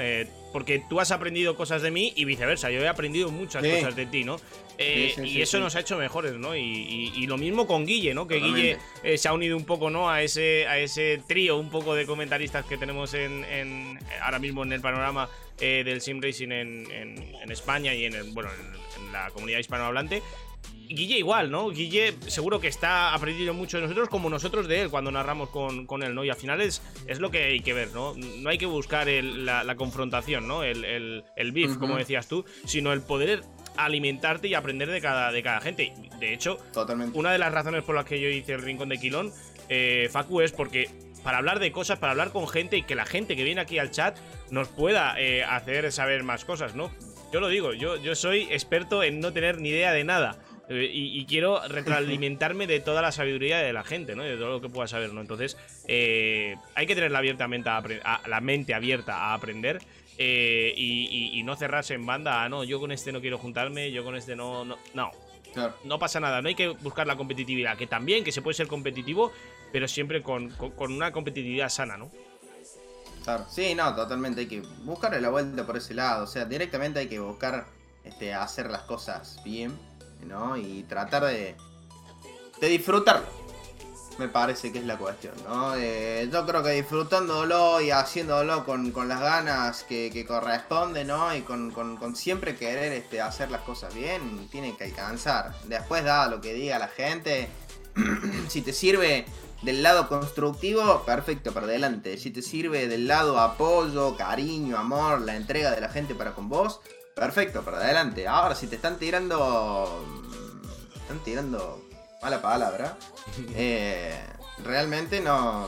S3: Porque tú has aprendido cosas de mí y viceversa, yo he aprendido muchas
S4: Sí.
S3: cosas de ti, ¿no? Eh,
S4: Sí, sí,
S3: y eso
S4: sí.
S3: nos ha hecho mejores, ¿no? Y, y- y lo mismo con Guille, ¿no? Que Guille eh, se ha unido un poco, ¿no? A ese, a ese trío un poco de comentaristas que tenemos en, en- ahora mismo en el panorama eh, del sim racing en, en- en España y en, el- bueno, en, en la comunidad hispanohablante. Guille igual, ¿no? Guille seguro que está aprendiendo mucho de nosotros como nosotros de él cuando narramos con, con él, ¿no? Y al final es, es lo que hay que ver, ¿no? No hay que buscar el- la, la confrontación, ¿no? El, el, el beef, como decías tú, sino el poder alimentarte y aprender de cada, de cada gente. De hecho,
S4: Totalmente.
S3: una de las razones por las que yo hice el Rincón de Quilón, eh, Facu, es porque para hablar de cosas, para hablar con gente y que la gente que viene aquí al chat nos pueda eh, hacer saber más cosas, ¿no? Yo lo digo, yo, yo soy experto en no tener ni idea de nada. eh, Y, y quiero retroalimentarme de toda la sabiduría de la gente, ¿no? De todo lo que pueda saber, ¿no? Entonces, eh, hay que tener la, abiertamente a la mente abierta a aprender eh, y, y- y no cerrarse en banda. No, yo con este no quiero juntarme, yo con este no. No, no,
S4: Claro.
S3: no pasa nada. No hay que buscar la competitividad, que también, que se puede ser competitivo, pero siempre con, con- una competitividad sana, ¿no?
S4: Claro. Sí, no, totalmente. Hay que buscarle la vuelta por ese lado. O sea, directamente hay que buscar este, hacer las cosas bien, ¿no? Y tratar de, de disfrutarlo. Me parece que es la cuestión, ¿no? Eh, yo creo que disfrutándolo y haciéndolo con, con las ganas que, corresponde, ¿no? Y con, con- con siempre querer este, hacer las cosas bien, tiene que alcanzar. Después da lo que diga la gente. si te sirve del lado constructivo, perfecto, para adelante. Si te sirve del lado apoyo, cariño, amor, la entrega de la gente para con vos, perfecto, para adelante. Ahora, si te están tirando. mm, Están tirando. Mala palabra. eh, realmente no.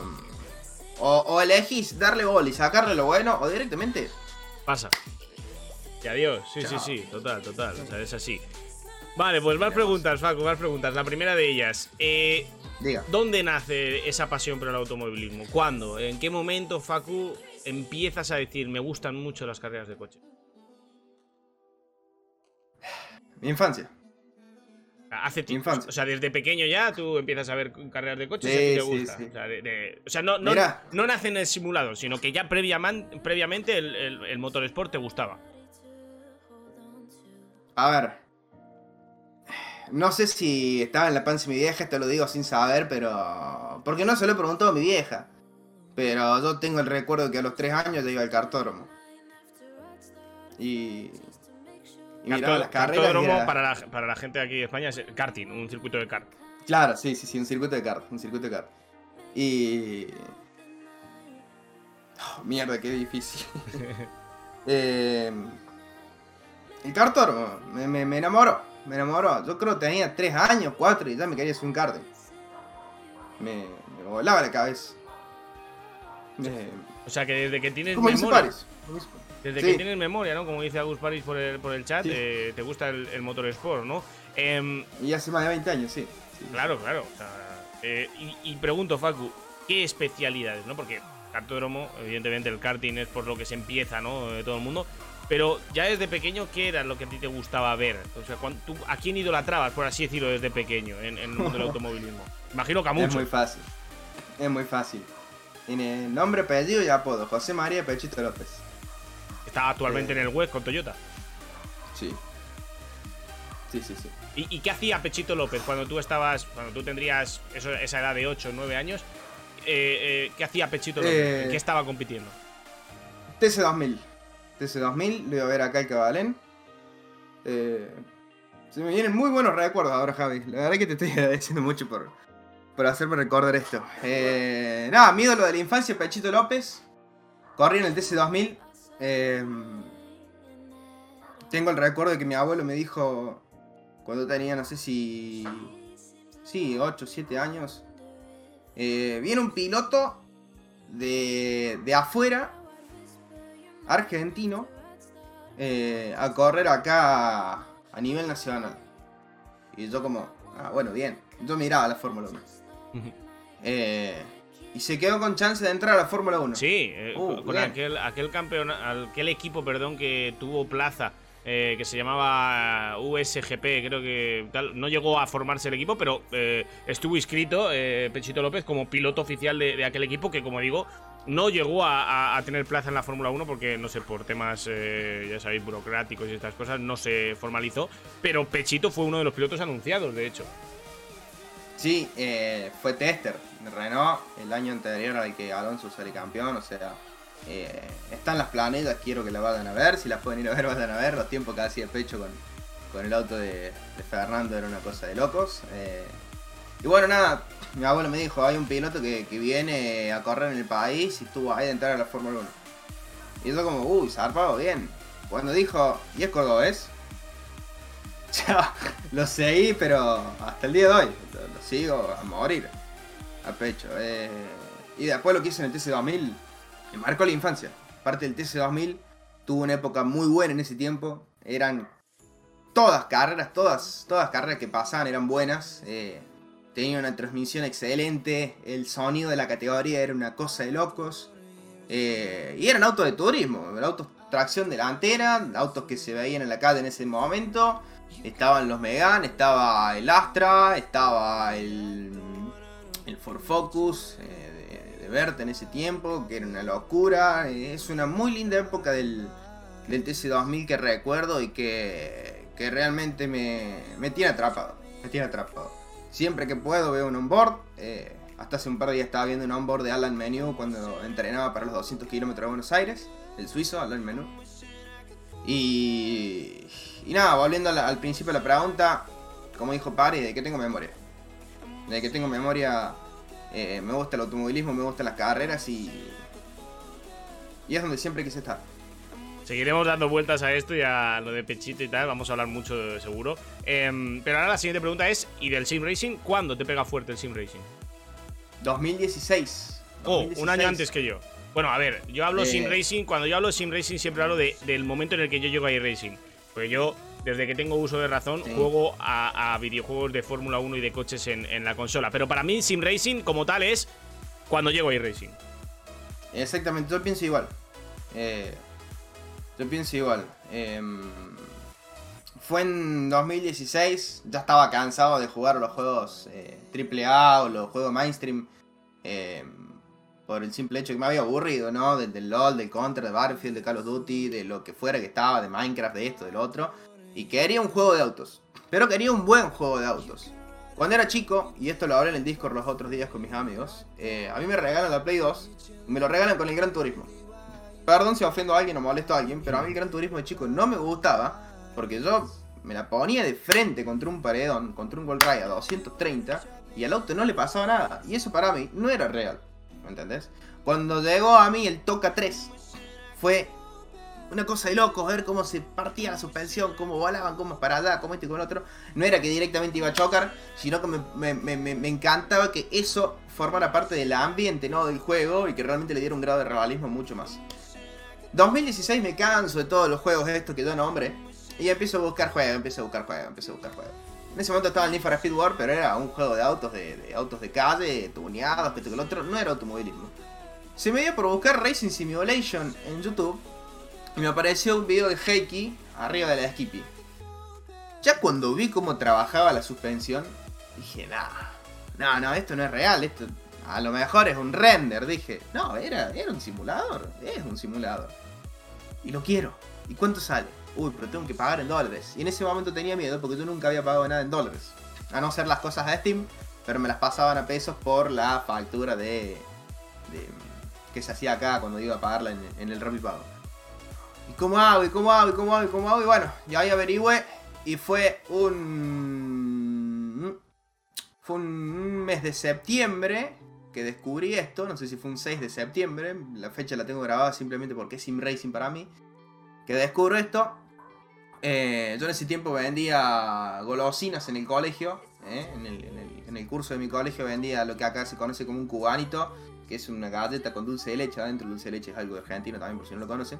S4: O, o elegís darle gol y sacarle lo bueno, o directamente.
S3: Pasa. Y adiós. Sí,
S4: Chao.
S3: sí, sí. Total, total. O sea, es así. Vale, pues más preguntas, Facu, más preguntas. La primera de ellas. Eh,
S4: Diga.
S3: ¿Dónde nace esa pasión por el automovilismo? ¿Cuándo? ¿En qué momento, Facu, empiezas a decir me gustan mucho las carreras de coche?
S4: Mi infancia.
S3: Hace tiempo.
S4: Infancia.
S3: O sea, desde pequeño ya tú empiezas a ver carreras de coches
S4: Sí,
S3: y a ti te gusta.
S4: sí.
S3: O sea, de- de- o sea, no, no, no nace en el simulado, sino que ya previamente el, el, el motorsport te gustaba.
S4: A ver. No sé si estaba en la panza de mi vieja, esto lo digo sin saber, pero. Porque no se lo he preguntado a mi vieja. Pero yo tengo el recuerdo que a los 3 años yo iba al cartódromo. Y. Y
S3: Cartó-
S4: las
S3: cartódromo
S4: era-
S3: para, la, para la gente de aquí de España es karting, un circuito de kart.
S4: Claro, sí, sí, sí, un circuito de kart, un circuito de kart. Y... Oh, mierda, qué difícil. Eh, el cartódromo, me, me, me enamoró, me enamoró. Yo creo que tenía 3 años, 4 y ya me quería un karting. Me, me volaba la cabeza. Me-
S3: O sea que desde que tienes memoria, desde
S4: Sí.
S3: que tienes memoria, ¿no? Como dice Agus Paris por el, por el chat,
S4: Sí.
S3: eh, te gusta el, el motorsport, ¿no? Em,
S4: Y hace más de 20 años, sí. sí.
S3: Claro, claro. o sea, eh, y, y pregunto, Facu, ¿qué especialidades, no? Porque cartódromo, evidentemente el karting es por lo que se empieza, ¿no? De todo el mundo. Pero ya desde pequeño, ¿qué era lo que a ti te gustaba ver? O sea, tú- ¿a quién idolatrabas, por así decirlo, desde pequeño en, en el mundo del automovilismo? Imagino que a
S4: Es
S3: muchos.
S4: muy fácil. Es muy fácil. Tiene nombre, apellido y apodo. José María Pechito López.
S3: Está actualmente
S4: Eh.
S3: en el West con Toyota.
S4: Sí. Sí, sí, sí.
S3: ¿Y, y qué hacía Pechito López cuando tú estabas, cuando tú tendrías eso- esa edad de 8 o 9 años? Eh, eh, ¿Qué hacía Pechito López? ¿En qué estaba compitiendo?
S4: TC2000. TC2000, lo iba a ver acá el Cabalén. Eh, se me vienen muy buenos recuerdos ahora, Javi. La verdad que te estoy agradeciendo mucho por, por hacerme recordar esto. Eh, nada, mi ídolo de la infancia, Pechito López. Corrí en el TC2000. Eh, tengo el recuerdo de que mi abuelo me dijo, cuando tenía, no sé si... Sí, 8, 7 años. eh, viene un piloto de, de afuera argentino eh, a correr acá a, a nivel nacional. Y yo como, ah, bueno, bien. Yo miraba la Fórmula 1. Eh, y se quedó con chance de entrar a la Fórmula 1.
S3: Sí, eh,
S4: Uh,
S3: con-
S4: bien.
S3: aquel, aquel campeón, aquel equipo, perdón, que tuvo plaza, eh, que se llamaba USGP, creo que tal, no llegó a formarse el equipo, pero eh, estuvo inscrito eh, Pechito López como piloto oficial de, de aquel equipo que, como digo, no llegó a, tener plaza en la Fórmula 1 porque, no sé, por temas, eh, ya sabéis, burocráticos y estas cosas, no se formalizó, pero Pechito fue uno de los pilotos anunciados, de hecho.
S4: Sí, eh, fue tester Renault el año anterior al que Alonso sale campeón. O sea, eh, están las planetas, quiero que la vayan a ver. Si las pueden ir a ver, vayan a ver. Los tiempos que hacía Pecho con, con el auto de, de Fernando era una cosa de locos. Eh, y bueno, nada, mi abuelo me dijo: hay un piloto que, que viene a correr en el país y estuvo ahí de entrar a la Fórmula 1. Y yo, como, uy, zarpado, bien. Cuando dijo, ¿y es cordobés? Ya, lo seguí, pero hasta el día de hoy lo, sigo a morir. A pecho. eh. Y después lo que hice en el TC2000 me marcó la infancia. Aparte del TC2000 tuvo una época muy buena en ese tiempo. eran todas carreras, todas, todas carreras que pasaban eran buenas. eh, tenía una transmisión excelente, el sonido de la categoría era una cosa de locos. eh, y eran autos de turismo, autos tracción delantera, autos que se veían en la calle en ese momento. Estaban los Megan, estaba el Astra, estaba el, el Ford Focus eh, de, de Bert en ese tiempo, que era una locura. Es una muy linda época del, del TC2000 que recuerdo y que, que realmente me, me tiene atrapado. Me tiene atrapado. Siempre que puedo veo un onboard. eh, hasta hace un par de días estaba viendo un onboard de Alan Menu cuando entrenaba para los 200 kilómetros de Buenos Aires. El suizo, Alan Menu. Y, nada, volviendo al principio de la pregunta, como dijo Pari, de que tengo memoria. De que tengo memoria, eh, me gusta el automovilismo, me gustan las carreras y... Y es donde siempre quise estar.
S3: Seguiremos dando vueltas a esto y a lo de Pechito y tal, vamos a hablar mucho de- seguro. Em, pero ahora la siguiente pregunta es, ¿y del Sim Racing? ¿Cuándo te pega fuerte el Sim Racing?
S4: 2016.
S3: Oh, un
S4: 2016.
S3: año antes que yo. Bueno, a ver, yo hablo
S4: Eh.
S3: Sim Racing, cuando yo hablo Sim Racing siempre hablo de- del momento en el que yo llego a iRacing. Porque yo, desde que tengo uso de razón,
S4: Sí.
S3: juego a, a videojuegos de Fórmula 1 y de coches en, en la consola. Pero para mí Sim Racing como tal es cuando llego a iRacing.
S4: Exactamente, yo pienso igual. Eh, yo pienso igual. Em, fue en 2016, ya estaba cansado de jugar los juegos eh, AAA o los juegos mainstream. em, por el simple hecho que me había aburrido, ¿no? Del, del LOL, del Contra, de Battlefield, de Call of Duty, de lo que fuera que estaba, de Minecraft, de esto, del otro. Y quería un juego de autos. Pero quería un buen juego de autos. Cuando era chico, y esto lo hablé en el Discord los otros días con mis amigos, eh, a mí me regalan la Play 2 y me lo regalan con el Gran Turismo. Perdón si ofendo a alguien o molesto a alguien, pero a mí el Gran Turismo de chico no me gustaba porque yo me la ponía de frente contra un paredón, contra un Golray a 230 y al auto no le pasaba nada. Y eso para mí no era real, ¿me entendés? Cuando llegó a mí el Toca 3, fue una cosa de locos ver cómo se partía la suspensión, cómo volaban, cómo para allá, cómo este y con el otro. No era que directamente iba a chocar, sino que me, me- me- me- me encantaba que eso formara parte del ambiente, ¿no? Del juego y que realmente le diera un grado de realismo mucho más. 2016 me canso de todos los juegos estos que yo nombre y empiezo a buscar juegos, empiezo a buscar juegos, empiezo a buscar juegos. En ese momento estaba el Need for Speed War, pero era un juego de autos de, de autos de calle, tuneados, que el otro, no era automovilismo. Se me dio por buscar Racing Simulation en YouTube y me apareció un video de Heiki arriba de la Skippy. Ya cuando vi cómo trabajaba la suspensión, dije, nah, no, no, esto no es real, esto a lo mejor es un render. Dije, no, era, era un simulador, es un simulador. Y lo quiero. ¿Y cuánto sale? Uy, pero tengo que pagar en dólares. Y en ese momento tenía miedo porque yo nunca había pagado nada en dólares. A no ser las cosas de Steam, pero me las pasaban a pesos por la factura de, de- que se hacía acá cuando iba a pagarla en, el Rappi Pago. ¿Y cómo hago? ¿Y cómo hago? ¿Y cómo hago? ¿Y cómo hago? Y bueno, ya ahí averigüé y fue un... Fue un mes de septiembre que descubrí esto, no sé si fue un 6 de septiembre, la fecha la tengo grabada simplemente porque es Sim Racing para mí, que descubro esto. Eh, yo en ese tiempo vendía golosinas en el colegio, ¿eh? en, el, en el- curso de mi colegio vendía lo que acá se conoce como un cubanito, que es una galleta con dulce de leche adentro, dulce de leche es algo de argentino también por si no lo conocen.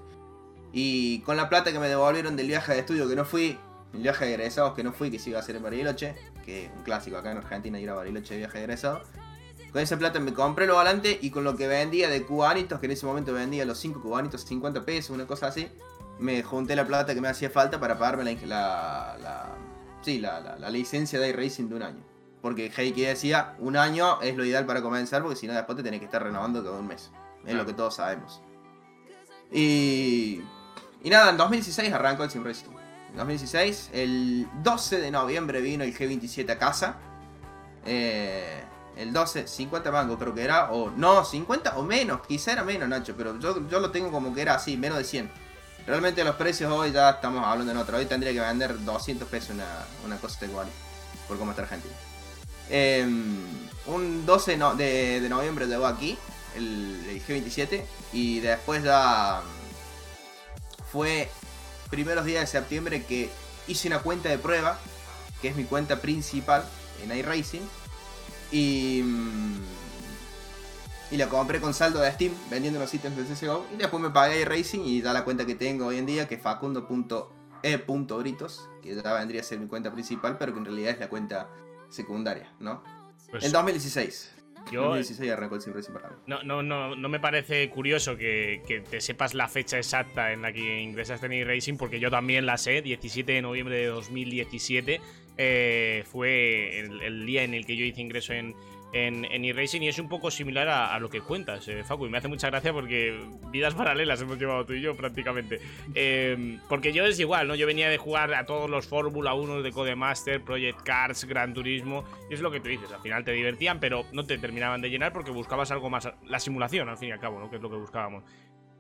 S4: Y con la plata que me devolvieron del viaje de estudio que no fui, el viaje de egresados que no fui, que se iba a hacer en Bariloche, que es un clásico acá en Argentina ir a Bariloche de viaje de egresado. Con esa plata me compré los volantes y con lo que vendía de cubanitos, que en ese momento vendía los 5 cubanitos 50 pesos, una cosa así, me junté la plata que me hacía falta para pagarme la, la, la- sí, la, la- la licencia de iRacing de un año. Porque Heike decía, un año es lo ideal para comenzar, porque si no después te tenés que estar renovando cada un mes. Es lo que todos sabemos. Y, y nada, en 2016 arrancó el Sim Racing. En 2016, el 12 de noviembre vino el G27 a casa. Eh, el 12, 50 mangos creo que era. O no, 50 o menos. Quizá era menos, Nacho. Pero yo, yo lo tengo como que era así, menos de 100. Realmente los precios hoy ya estamos hablando en otro. Hoy tendría que vender 200 pesos una, una cosa igual. Por cómo está Argentina. Eh, un 12 no- de, de noviembre llegó aquí. El, el G27. Y después ya... Fue primeros días de septiembre que hice una cuenta de prueba. Que es mi cuenta principal en iRacing. Y... mm, Y la compré con saldo de Steam, vendiendo los ítems de CSGO. Y después me pagué iRacing y da la cuenta que tengo hoy en día, que es facundo.art. e.britos, que ya vendría a ser mi cuenta principal, pero que en realidad es la cuenta secundaria, ¿no?
S3: Pues
S4: En 2016. En
S3: yo
S4: 2016 arrancó el Sim Racing para mí.
S3: no, no, no, no me parece curioso que, que te sepas la fecha exacta en la que ingresaste en e-racing, porque yo también la sé, 17 de noviembre de 2017 eh, fue el, día en el que yo hice ingreso en, en, en eRacing y es un poco similar a, a lo que cuentas, eh, Facu. Y me hace mucha gracia porque vidas paralelas hemos llevado tú y yo prácticamente. Eh, porque yo es igual, ¿no? Yo venía de jugar a todos los Fórmula 1 de Codemaster, Project Cars, Gran Turismo. Y es lo que tú dices, al final te divertían, pero no te terminaban de llenar porque buscabas algo más. La simulación, al fin y al cabo, ¿no? Que es lo que buscábamos.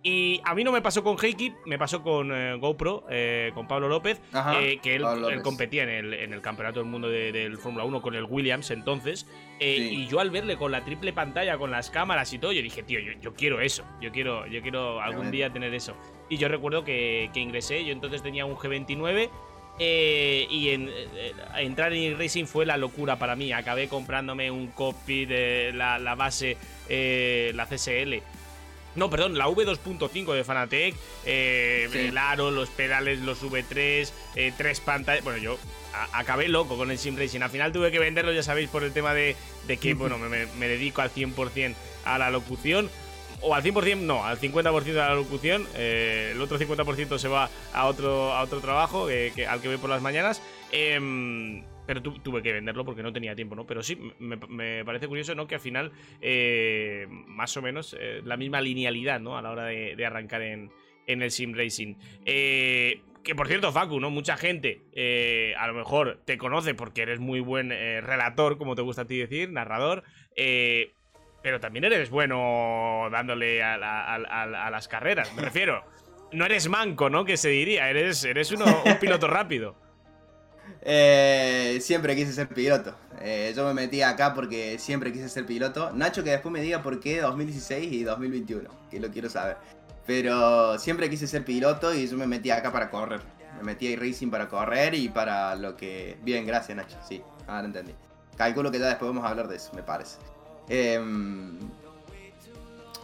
S3: Y a mí no me pasó con Heikip, me pasó con eh, GoPro, eh, con Pablo López,
S4: Ajá,
S3: eh, que él, competía en el, en el Campeonato del Mundo de- del Fórmula 1 con el Williams entonces. eh,
S4: Sí.
S3: Y yo al verle con la triple pantalla, con las cámaras y todo, yo dije, tío, yo, yo quiero eso, yo quiero, yo quiero algún día tener eso. Y yo recuerdo que, que ingresé, yo entonces tenía un G29. eh, y en, eh, entrar en racing fue la locura para mí. Acabé comprándome un copy de la, la base, eh, la CSL. No, perdón, la V2.5 de Fanatec, eh,
S4: Sí.
S3: el aro, los pedales, los V3, eh, tres pantallas. Bueno, yo acabé loco con el Sim Racing. Al final tuve que venderlo, ya sabéis, por el tema de, de que, bueno, me, me- dedico al 100% a la locución. O al 100%, no, al 50% a la locución. eh, el otro 50% se va a otro, a otro trabajo eh, que, al que voy por las mañanas. Em, pero tu- tuve que venderlo porque no tenía tiempo, ¿no? Pero sí, me, me parece curioso, ¿no? Que al final, eh, más o menos, eh, la misma linealidad, ¿no? A la hora de, de arrancar en, en el sim racing. Eh, que por cierto, Facu, ¿no? Mucha gente eh, a lo mejor te conoce porque eres muy buen eh, relator, como te gusta a ti decir, narrador. eh, pero también eres bueno dándole a, la- a- a- a las carreras. Me refiero, no eres manco, ¿no? Que se diría, eres, eres uno, un piloto rápido.
S4: Eh, siempre quise ser piloto. Eh, yo me metí acá porque siempre quise ser piloto. Nacho que después me diga por qué 2016 y 2021, que lo quiero saber. Pero siempre quise ser piloto y yo me metí acá para correr. Me metí a racing para correr y para lo que... Bien, gracias Nacho, sí, ahora entendí. Calculo que ya después vamos a hablar de eso, me parece. Em,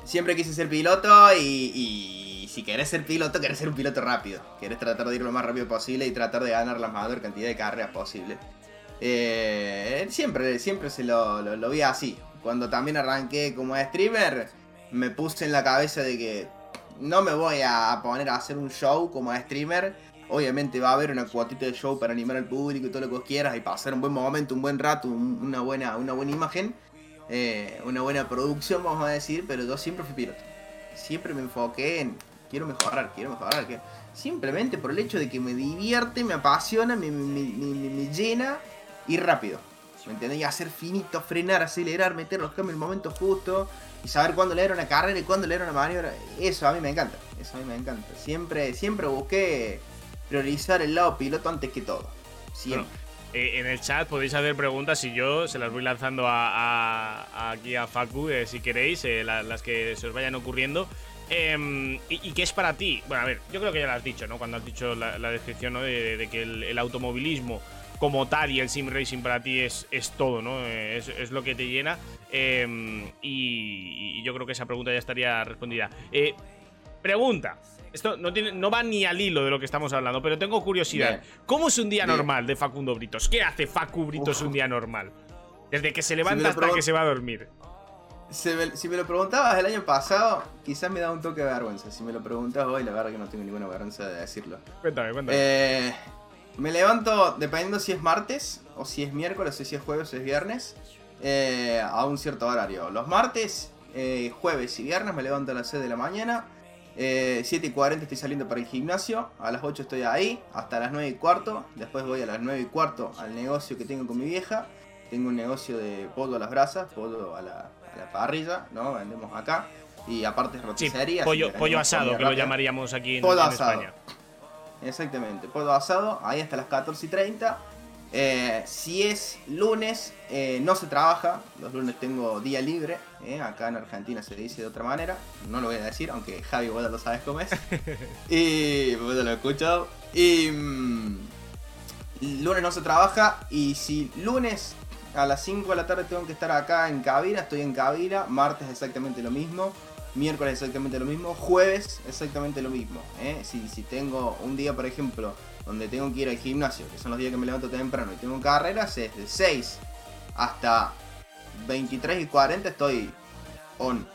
S4: siempre quise ser piloto y, y si querés ser piloto, querés ser un piloto rápido. Querés tratar de ir lo más rápido posible y tratar de ganar la mayor cantidad de carreras posible. Eh, siempre, siempre se lo, lo, vi así. Cuando también arranqué como streamer, me puse en la cabeza de que no me voy a poner a hacer un show como streamer. Obviamente va a haber una cuotita de show para animar al público y todo lo que vos quieras y pasar un buen momento, un buen rato, un- una buena, una buena imagen, eh, una buena producción, vamos a decir, pero yo siempre fui piloto. Siempre me enfoqué en quiero mejorar, quiero mejorar. quiero- Simplemente por el hecho de que me divierte, me apasiona, me, me- me- me- llena ir rápido. ¿Me entendés? Y hacer finito, frenar, acelerar, meter los cambios en el momento justo y saber cuándo leer una carrera y cuándo leer una maniobra. Eso a mí me encanta. Eso a mí me encanta. Siempre, siempre busqué priorizar el lado piloto antes que todo. Siempre.
S3: Eh, en el chat podéis hacer preguntas y yo se las voy lanzando a, a- a- aquí a Facu, eh, si queréis, eh, la- las que se os vayan ocurriendo. Em, y, y qué es para ti? Bueno, a ver, yo creo que ya lo has dicho, ¿no? Cuando has dicho la, la descripción, ¿no? De, de que el, el automovilismo como tal y el sim racing para ti es, es todo, ¿no? Es, es lo que te llena. Em, y, y yo creo que esa pregunta ya estaría respondida. Eh, pregunta. Esto no, tiene, no va ni al hilo de lo que estamos hablando, pero tengo curiosidad.
S4: Bien.
S3: ¿Cómo es un día
S4: Bien.
S3: normal de Facundo Britos? ¿Qué hace Facu Britos
S4: Uf.
S3: un día normal? Desde que se levanta hasta que se va a dormir.
S4: Si me, si me lo preguntabas el año pasado, quizás me da un toque de vergüenza. Si me lo preguntas hoy, la verdad que no tengo ninguna vergüenza de decirlo.
S3: Cuéntame, cuéntame.
S4: Eh, me levanto, dependiendo si es martes, o si es miércoles, o si es jueves, o es viernes, eh, a un cierto horario. Los martes, eh, jueves y viernes me levanto a las 6 de la mañana. Eh, 7 y 40 estoy saliendo para el gimnasio. A las 8 estoy ahí, hasta las 9 y cuarto. Después voy a las 9 y cuarto al negocio que tengo con mi vieja. Tengo un negocio de pollo a las brasas, pollo a la, la parrilla, ¿no? Vendemos acá. Y aparte es roticería.
S3: pollo, asado, que lo llamaríamos aquí en,
S4: Pollo
S3: en
S4: asado.
S3: España.
S4: Exactamente, pollo asado, ahí hasta las 14 y 30. Eh, si es lunes, eh, no se trabaja. Los lunes tengo día libre. eh, Acá en Argentina se dice de otra manera. No lo voy a decir, aunque Javi, vos lo sabes cómo es. y vos lo he escuchado. Y mm, lunes no se trabaja. Y si lunes a las 5 de la tarde tengo que estar acá en cabina, estoy en cabina. Martes exactamente lo mismo. Miércoles exactamente lo mismo. Jueves exactamente lo mismo. ¿eh? Si, si tengo un día, por ejemplo, donde tengo que ir al gimnasio, que son los días que me levanto temprano y tengo carreras, es de 6 hasta 23 y 40 estoy on.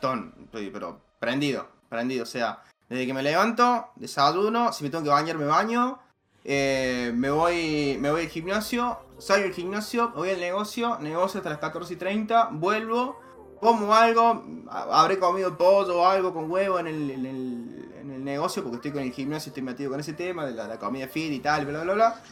S4: Ton, estoy, pero prendido, prendido. O sea, desde que me levanto, desayuno, si me tengo que bañar, me baño. eh, me voy me voy al gimnasio, salgo del gimnasio, voy al negocio, negocio hasta las 14 y 30, vuelvo, como algo, habré comido pollo o algo con huevo en el, en el, en el negocio, porque estoy con el gimnasio, estoy metido con ese tema de la, la comida fit y tal, bla, bla, bla.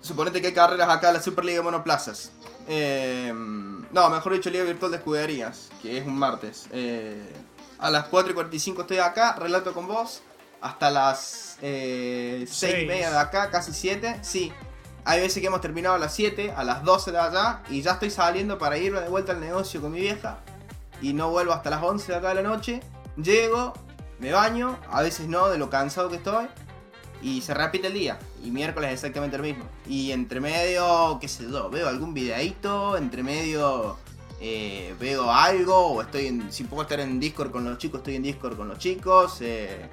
S4: Suponete que hay carreras acá en la Superliga de Monoplazas. Eh, no, mejor dicho, Liga Virtual de Escuderías, que es un martes. Eh, a las 4 y 45 estoy acá, relato con vos. Hasta las eh, 6 y media de acá, casi 7. Sí, hay veces que hemos terminado a las 7, a las 12 de allá, y ya estoy saliendo para irme de vuelta al negocio con mi vieja. Y no vuelvo hasta las 11 de acá de la noche. Llego, me baño, a veces no, de lo cansado que estoy. Y se repite el día. Y miércoles exactamente lo mismo. Y entre medio, qué sé yo, veo algún videíto, entre medio eh, veo algo, o estoy en, si puedo estar en Discord con los chicos, estoy en Discord con los chicos. eh,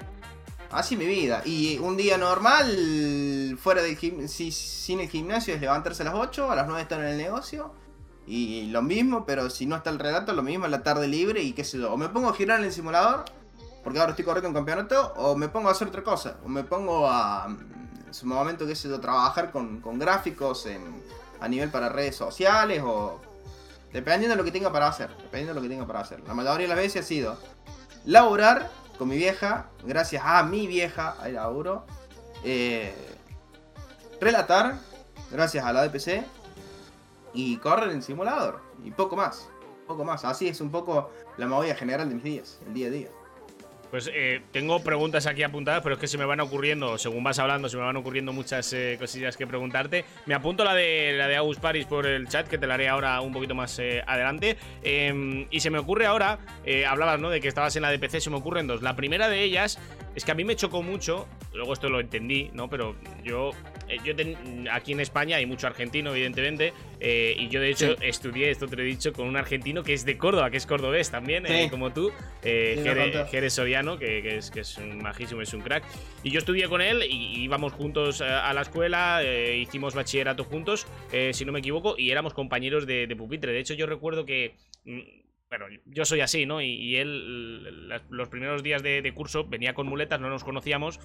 S4: así mi vida. Y un día normal, fuera del gimnasio, sin el gimnasio, es levantarse a las 8, a las 9 estar en el negocio. Y lo mismo, pero si no está el relato, lo mismo en la tarde libre y qué sé yo. O me pongo a girar en el simulador, porque ahora estoy corriendo un campeonato, o me pongo a hacer otra cosa. O me pongo a, mm, en su momento, qué sé yo, trabajar con, con gráficos en, a nivel para redes sociales, o dependiendo de lo que tenga para hacer. Dependiendo de lo que tenga para hacer. La mayoría de las veces ha sido laburar con mi vieja, gracias a mi vieja, al laburo. eh, relatar, gracias a la DPC. Y correr en simulador. Y poco más. Poco más. Así es un poco la movida general de mis días, el día a día.
S3: Pues eh, tengo preguntas aquí apuntadas, pero es que se me van ocurriendo, según vas hablando, se me van ocurriendo muchas eh, cosillas que preguntarte. Me apunto la de la de Agus Paris por el chat, que te la haré ahora un poquito más eh, adelante. Eh, y se me ocurre ahora, eh, hablabas ¿no? de que estabas en la DPC, se me ocurren dos. La primera de ellas es que a mí me chocó mucho, luego esto lo entendí, ¿no? Pero yo, yo ten- aquí en España hay mucho argentino, evidentemente, eh, y yo de hecho
S4: Sí.
S3: estudié, esto te lo he dicho, con un argentino que es de Córdoba, que es cordobés también, eh, como tú, eh, Jere- Soriano, que, que es, que es un majísimo, es un crack. Y yo estudié con él y íbamos juntos eh, a la escuela, eh, hicimos bachillerato juntos, eh, si no me equivoco, y éramos compañeros de, de pupitre. De hecho, yo recuerdo que. mm, Bueno, yo soy así, ¿no? Y, y él, las- los primeros días de, de curso, venía con muletas, no nos conocíamos.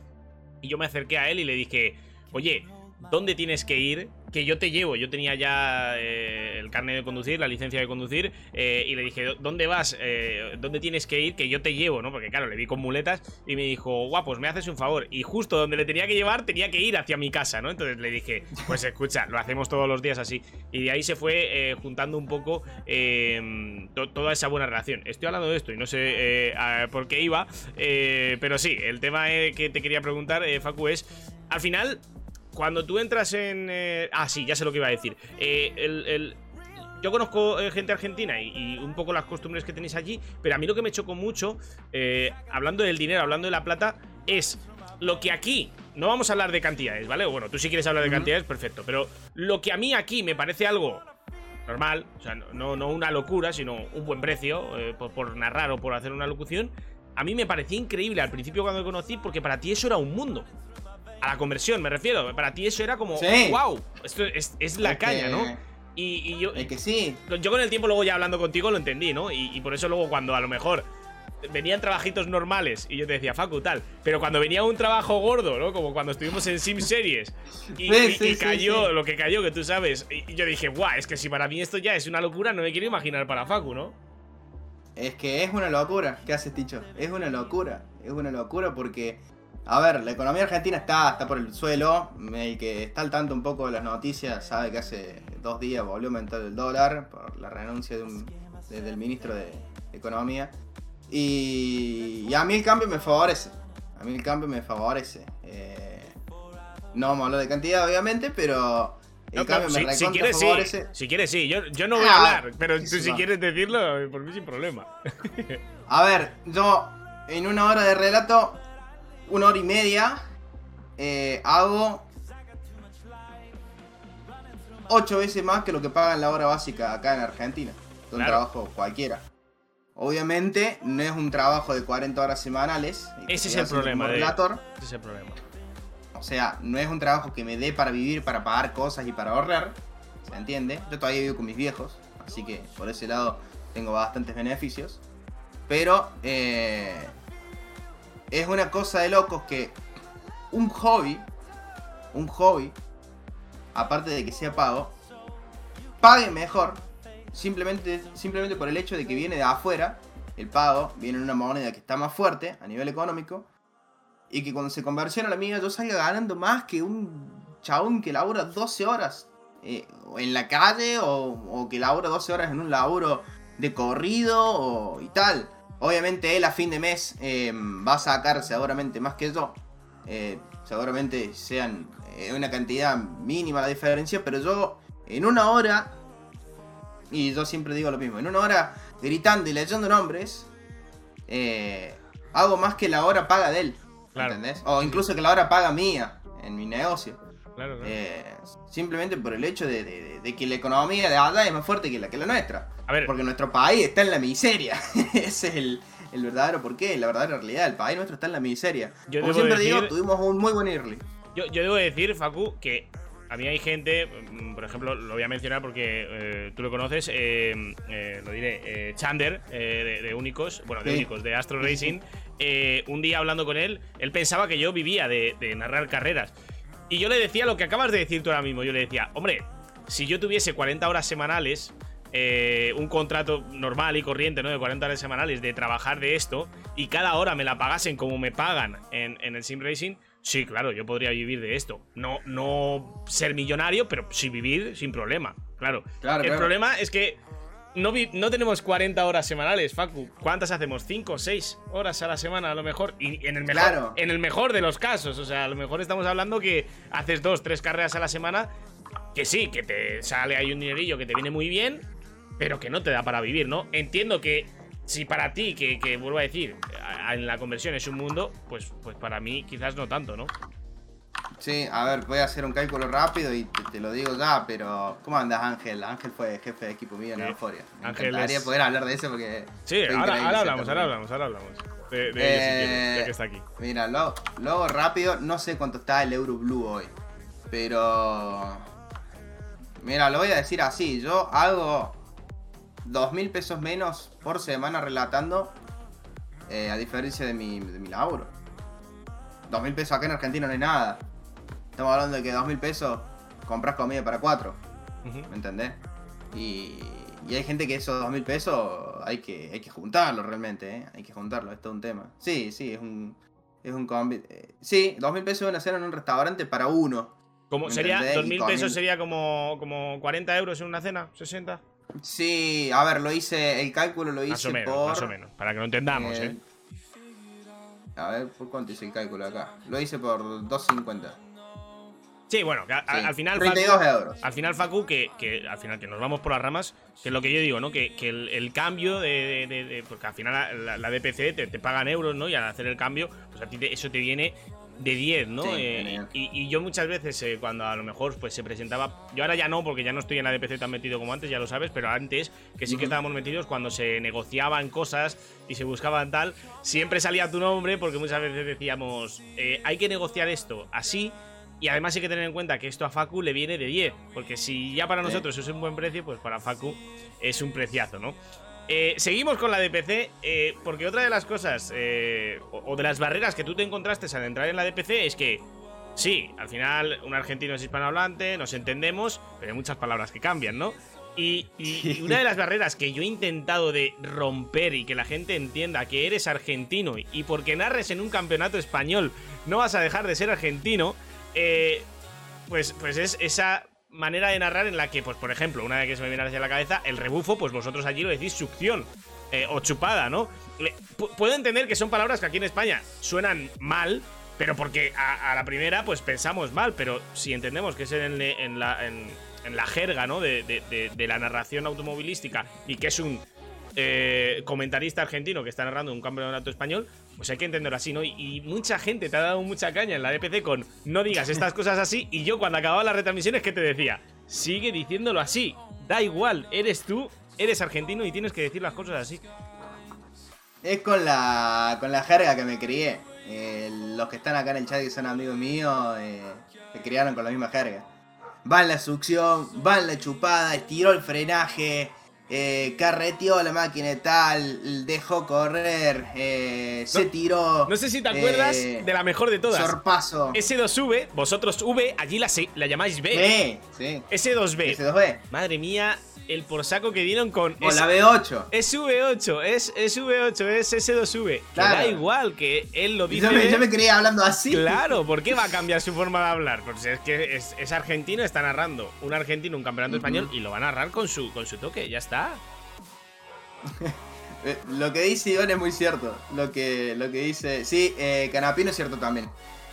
S3: Y yo me acerqué a él y le dije, oye, ¿dónde tienes que ir? Que yo te llevo. Yo tenía ya eh, el carnet de conducir, la licencia de conducir, eh, y le dije, ¿dónde vas? Eh, ¿Dónde tienes que ir? Que yo te llevo, ¿no? Porque claro, le vi con muletas y me dijo, guau, pues me haces un favor. Y justo donde le tenía que llevar, tenía que ir hacia mi casa, ¿no? Entonces le dije, pues escucha, lo hacemos todos los días así. Y de ahí se fue juntando un poco to- toda esa buena relación. Estoy hablando de esto y no sé por qué iba, pero sí, el tema que te quería preguntar, Facu, es, al final, cuando tú entras en... eh, ah, sí, ya sé lo que iba a decir. Eh, el- el- yo conozco eh, gente argentina y, y un poco las costumbres que tenéis allí, pero a mí lo que me chocó mucho, eh, hablando del dinero, hablando de la plata, es lo que aquí, no vamos a hablar de cantidades, ¿vale? Bueno, tú si quieres hablar de cantidades, perfecto, pero lo que a mí aquí me parece algo normal, o sea, no, no, no una locura, sino un buen precio, eh, por, por narrar o por hacer una locución, a mí me parecía increíble al principio cuando lo conocí, porque para ti eso era un mundo. A la conversión, me refiero. Para ti eso era como,
S4: Sí.
S3: wow, esto es, es la
S4: Es
S3: caña,
S4: que-
S3: ¿no? Y, y yo,
S4: Es que sí.
S3: yo con el tiempo luego ya hablando contigo lo entendí, ¿no? Y, y por eso luego cuando a lo mejor venían trabajitos normales y yo te decía, Facu, tal, pero cuando venía un trabajo gordo, ¿no? Como cuando estuvimos en Sim Series y,
S4: Sí,
S3: y cayó
S4: sí.
S3: lo que cayó, que tú sabes, y y yo dije, guau, es que si para mí esto ya es una locura, no me quiero imaginar para Facu, ¿no?
S4: Es que es una locura. ¿Qué haces, Ticho? Es una locura. Es una locura porque. A ver, la economía argentina está, está por el suelo. El que está al tanto un poco de las noticias sabe que hace dos días volvió a aumentar el dólar por la renuncia de un- de- del ministro de Economía. Y, y a mí el cambio me favorece. A mí el cambio me favorece. Eh, no vamos a hablar de cantidad, obviamente, pero el
S3: No,
S4: cambio
S3: no,
S4: me
S3: si, si quieres sí,
S4: favorece.
S3: si quieres sí, yo, yo no voy a
S4: Ah,
S3: hablar, pero tú si quieres decirlo, por mí sin problema.
S4: A ver, yo en una hora de relato, una hora y media, eh, hago ocho veces más que lo que pagan la hora básica acá en Argentina. De un
S3: Claro.
S4: trabajo cualquiera. Obviamente no es un trabajo de 40 horas semanales.
S3: Ese es el problema de-. Ese es el problema.
S4: o sea, no es un trabajo que me dé para vivir, para pagar cosas y para ahorrar, ¿se entiende? Yo todavía vivo con mis viejos, así que por ese lado tengo bastantes beneficios. Pero eh, es una cosa de locos que un hobby, un hobby, aparte de que sea pago, pague mejor simplemente, simplemente por el hecho de que viene de afuera, el pago viene en una moneda que está más fuerte a nivel económico, y que cuando se conversiona la mía yo salga ganando más que un chabón que labura 12 horas eh, en la calle o, o, que labura 12 horas en un laburo de corrido o, y tal. Obviamente él a fin de mes eh, va a sacar seguramente más que yo. Eh, seguramente sean eh, una cantidad mínima la diferencia, pero yo en una hora, y yo siempre digo lo mismo, en una hora gritando y leyendo nombres, eh, hago más que la hora paga de él.
S3: Claro.
S4: ¿Entendés? O incluso que la hora paga mía en mi negocio.
S3: Claro, claro.
S4: Eh, simplemente por el hecho de, de- de que la economía de allá es más fuerte que la, que la nuestra.
S3: A ver.
S4: Porque nuestro país está en la miseria. Ese es el, el verdadero porqué, la verdadera realidad. El país nuestro está en la miseria.
S3: Yo
S4: Como siempre digo,
S3: decir-
S4: tuvimos un muy buen early.
S3: Yo, yo debo decir, Facu, que a mí hay gente, mm, por ejemplo, lo voy a mencionar porque eh, tú lo conoces, eh, eh, lo diré, Chander, de, de Únicos, bueno, de
S4: Sí.
S3: Únicos, de Astro Racing, un día hablando con él, él pensaba que yo vivía de, de narrar carreras. Y yo le decía lo que acabas de decir tú ahora mismo, yo le decía, hombre, si yo tuviese 40 horas semanales, eh, un contrato normal y corriente, ¿no? De 40 horas semanales de trabajar de esto y cada hora me la pagasen como me pagan en, en el Sim Racing, sí, claro, yo podría vivir de esto. No, no ser millonario, pero sí vivir sin problema, claro.
S4: Claro,
S3: el
S4: claro.
S3: problema es que no, vi- no tenemos 40 horas semanales, Facu. ¿Cuántas hacemos? ¿5 o 6 horas a la semana a lo mejor? Y en el mejor,
S4: Claro.
S3: en el mejor de los casos. O sea, a lo mejor estamos hablando que haces dos, tres carreras a la semana. Que sí, que te sale ahí un dinerillo que te viene muy bien, pero que no te da para vivir, ¿no? Entiendo que si para ti, que, que vuelvo a decir, en la conversión es un mundo, pues, pues para mí quizás no tanto, ¿no?
S4: Sí, a ver, voy a hacer un cálculo rápido y te, te lo digo ya, pero ¿cómo andas Ángel? Ángel fue jefe de equipo mío en
S3: Sí.
S4: Euforia. Me
S3: Ángel
S4: encantaría
S3: es-
S4: poder hablar de eso porque...
S3: Sí, ahora, hablamos, ahora hablamos, ahora hablamos. De, de ello, si quieres, ya que está aquí.
S4: Mira, lo, luego rápido, no sé cuánto está el Euro Blue hoy. Pero. Mira, lo voy a decir así. Yo hago dos mil pesos menos por semana relatando. eh, a diferencia de mi, de mi laburo. Dos mil pesos acá en Argentina no hay nada. Estamos hablando de que dos mil pesos compras comida para cuatro. ¿Me entendés? Y, y hay gente que esos dos mil pesos hay que, hay que juntarlo realmente, ¿eh? Hay que juntarlo, es todo un tema. Sí, sí, es un... Es un combi... eh, Sí, dos mil pesos una cena en un restaurante para uno.
S3: Como
S4: ¿Me
S3: sería, 2.000
S4: con
S3: pesos sería como, como 40 euros en una cena, 60.
S4: Sí, a ver, lo hice, el cálculo lo hice
S3: Más o menos,
S4: por...
S3: más o menos. Para que lo entendamos,
S4: eh,
S3: ¿eh?
S4: A ver, ¿por cuánto hice el cálculo acá? Lo hice por 2.50.
S3: Sí, bueno, que a- a-
S4: Sí,
S3: al final.
S4: 32
S3: Facu-
S4: euros.
S3: Al final, Facu, que, que al final que nos vamos por las ramas, que es lo que yo digo, ¿no? Que, que el, el cambio de, de- de- de- Porque al final la, la DPC te, te pagan euros, ¿no? Y al hacer el cambio, pues a ti te- eso te viene de 10, ¿no?
S4: Sí,
S3: Eh, y, y yo muchas veces, eh, cuando a lo mejor pues se presentaba. Yo ahora ya no, porque ya no estoy en la DPC tan metido como antes, ya lo sabes, pero antes, que sí que estábamos metidos, cuando se negociaban cosas y se buscaban tal, siempre salía tu nombre, porque muchas veces decíamos, eh, hay que negociar esto así. Y además hay que tener en cuenta que esto a Facu le viene de 10. Porque si ya para nosotros es un buen precio, pues para Facu es un preciazo, ¿no? Eh, seguimos con la DPC, eh, porque otra de las cosas, eh, o, o de las barreras que tú te encontraste al entrar en la DPC es que, sí, al final un argentino es hispanohablante, nos entendemos, pero hay muchas palabras que cambian, ¿no? Y, y- y una de las barreras que yo he intentado de romper y que la gente entienda que eres argentino y porque narres en un campeonato español no vas a dejar de ser argentino, eh, pues, pues es esa manera de narrar en la que, pues por ejemplo, una vez que se me viene hacia la cabeza, el rebufo, pues vosotros allí lo decís succión eh, o chupada, ¿no? Le- pu- puedo entender que son palabras que aquí en España suenan mal, pero porque a, la primera pues pensamos mal, pero si entendemos que es en, la, en, la jerga, ¿no? De- de la narración automovilística y que es un eh, comentarista argentino que está narrando un campeonato español, pues hay que entenderlo así, ¿no? Y, y mucha gente te ha dado mucha caña en la DPC con no digas estas cosas así. Y yo cuando acababa las retransmisiones, ¿qué te decía? Sigue diciéndolo así. Da igual, eres tú, eres argentino y tienes que decir las cosas así.
S4: Es con la, con la jerga que me crié. Eh, los que están acá en el chat que son amigos míos, eh, se criaron con la misma jerga. Va en la succión, va en la chupada, estiró el frenaje, eh, carreteó la máquina y tal, dejó correr, eh, se tiró.
S3: No sé si te acuerdas
S4: eh,
S3: de la mejor de todas.
S4: Sorpaso.
S3: S2V, vosotros V, allí la, llamáis B.
S4: B, sí.
S3: S2B.
S4: S2B.
S3: Madre mía, el por saco que dieron con
S4: O la B8.
S3: es V8, es, es V8, es S2V. Que
S4: Claro.
S3: da igual que él lo dice.
S4: Yo me,
S3: de-
S4: yo me creía hablando así.
S3: Claro, ¿por qué va a cambiar su forma de hablar? Pues es que es, es argentino, está narrando un argentino, un campeonato español y lo va a narrar con su, con su toque, ya está.
S4: Eh, Lo que dice Iván es muy cierto. Lo que, lo que dice. Sí, eh, Canapino es cierto también.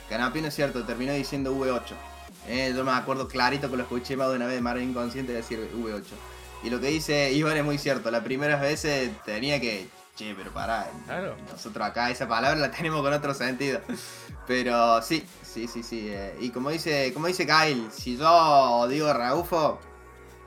S4: Canapino es cierto, terminó diciendo V8. Eh, yo me acuerdo clarito que lo escuché más de una vez de manera inconsciente decir V8. Y lo que dice Iván es muy cierto. Las primeras veces tenía que. Che, pero pará.
S3: Claro.
S4: Nosotros acá esa palabra la tenemos con otro sentido. Pero sí, sí, sí, sí. eh, y como dice, como dice Kyle, si yo digo Raufo,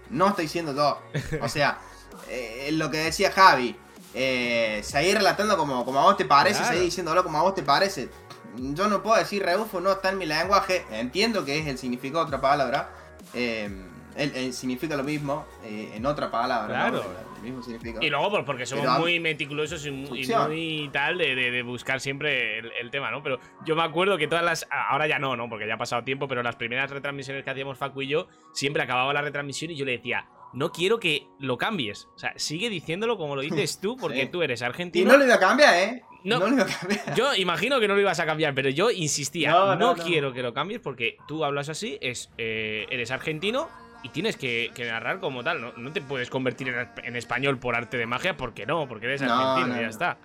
S4: no estoy siendo yo. O sea, eh, lo que decía Javi, eh, seguir relatando como, como a vos te parece,
S3: Claro.
S4: seguir diciéndolo como a vos te parece. Yo no puedo decir Raufo, no está en mi lenguaje. Entiendo que es el significado de otra palabra. eh, él significa lo mismo eh, en otra palabra. ¿no?
S3: Claro.
S4: El mismo significado.
S3: Y luego, pues porque somos
S4: Pero
S3: muy meticulosos y muy, y
S4: Funciona.
S3: muy tal de, de- de buscar siempre el, el tema, ¿no? Pero yo me acuerdo que todas las. Ahora ya no, ¿no? Porque ya ha pasado tiempo, pero las primeras retransmisiones que hacíamos Facu y yo, siempre acababa la retransmisión y yo le decía. No quiero que lo cambies. O sea, sigue diciéndolo como lo dices tú, porque
S4: Sí.
S3: tú eres
S4: Y
S3: argentino.
S4: no lo iba a cambiar, ¿eh?
S3: No.
S4: No, lo iba a cambiar.
S3: Yo imagino que no lo ibas a cambiar, pero yo insistía, no,
S4: No, no, no.
S3: quiero que lo cambies porque tú hablas así, es, eh, eres argentino y tienes que, que narrar como tal. No, te puedes convertir en, en español por arte de magia porque no, porque eres
S4: No,
S3: argentino
S4: no,
S3: y ya está.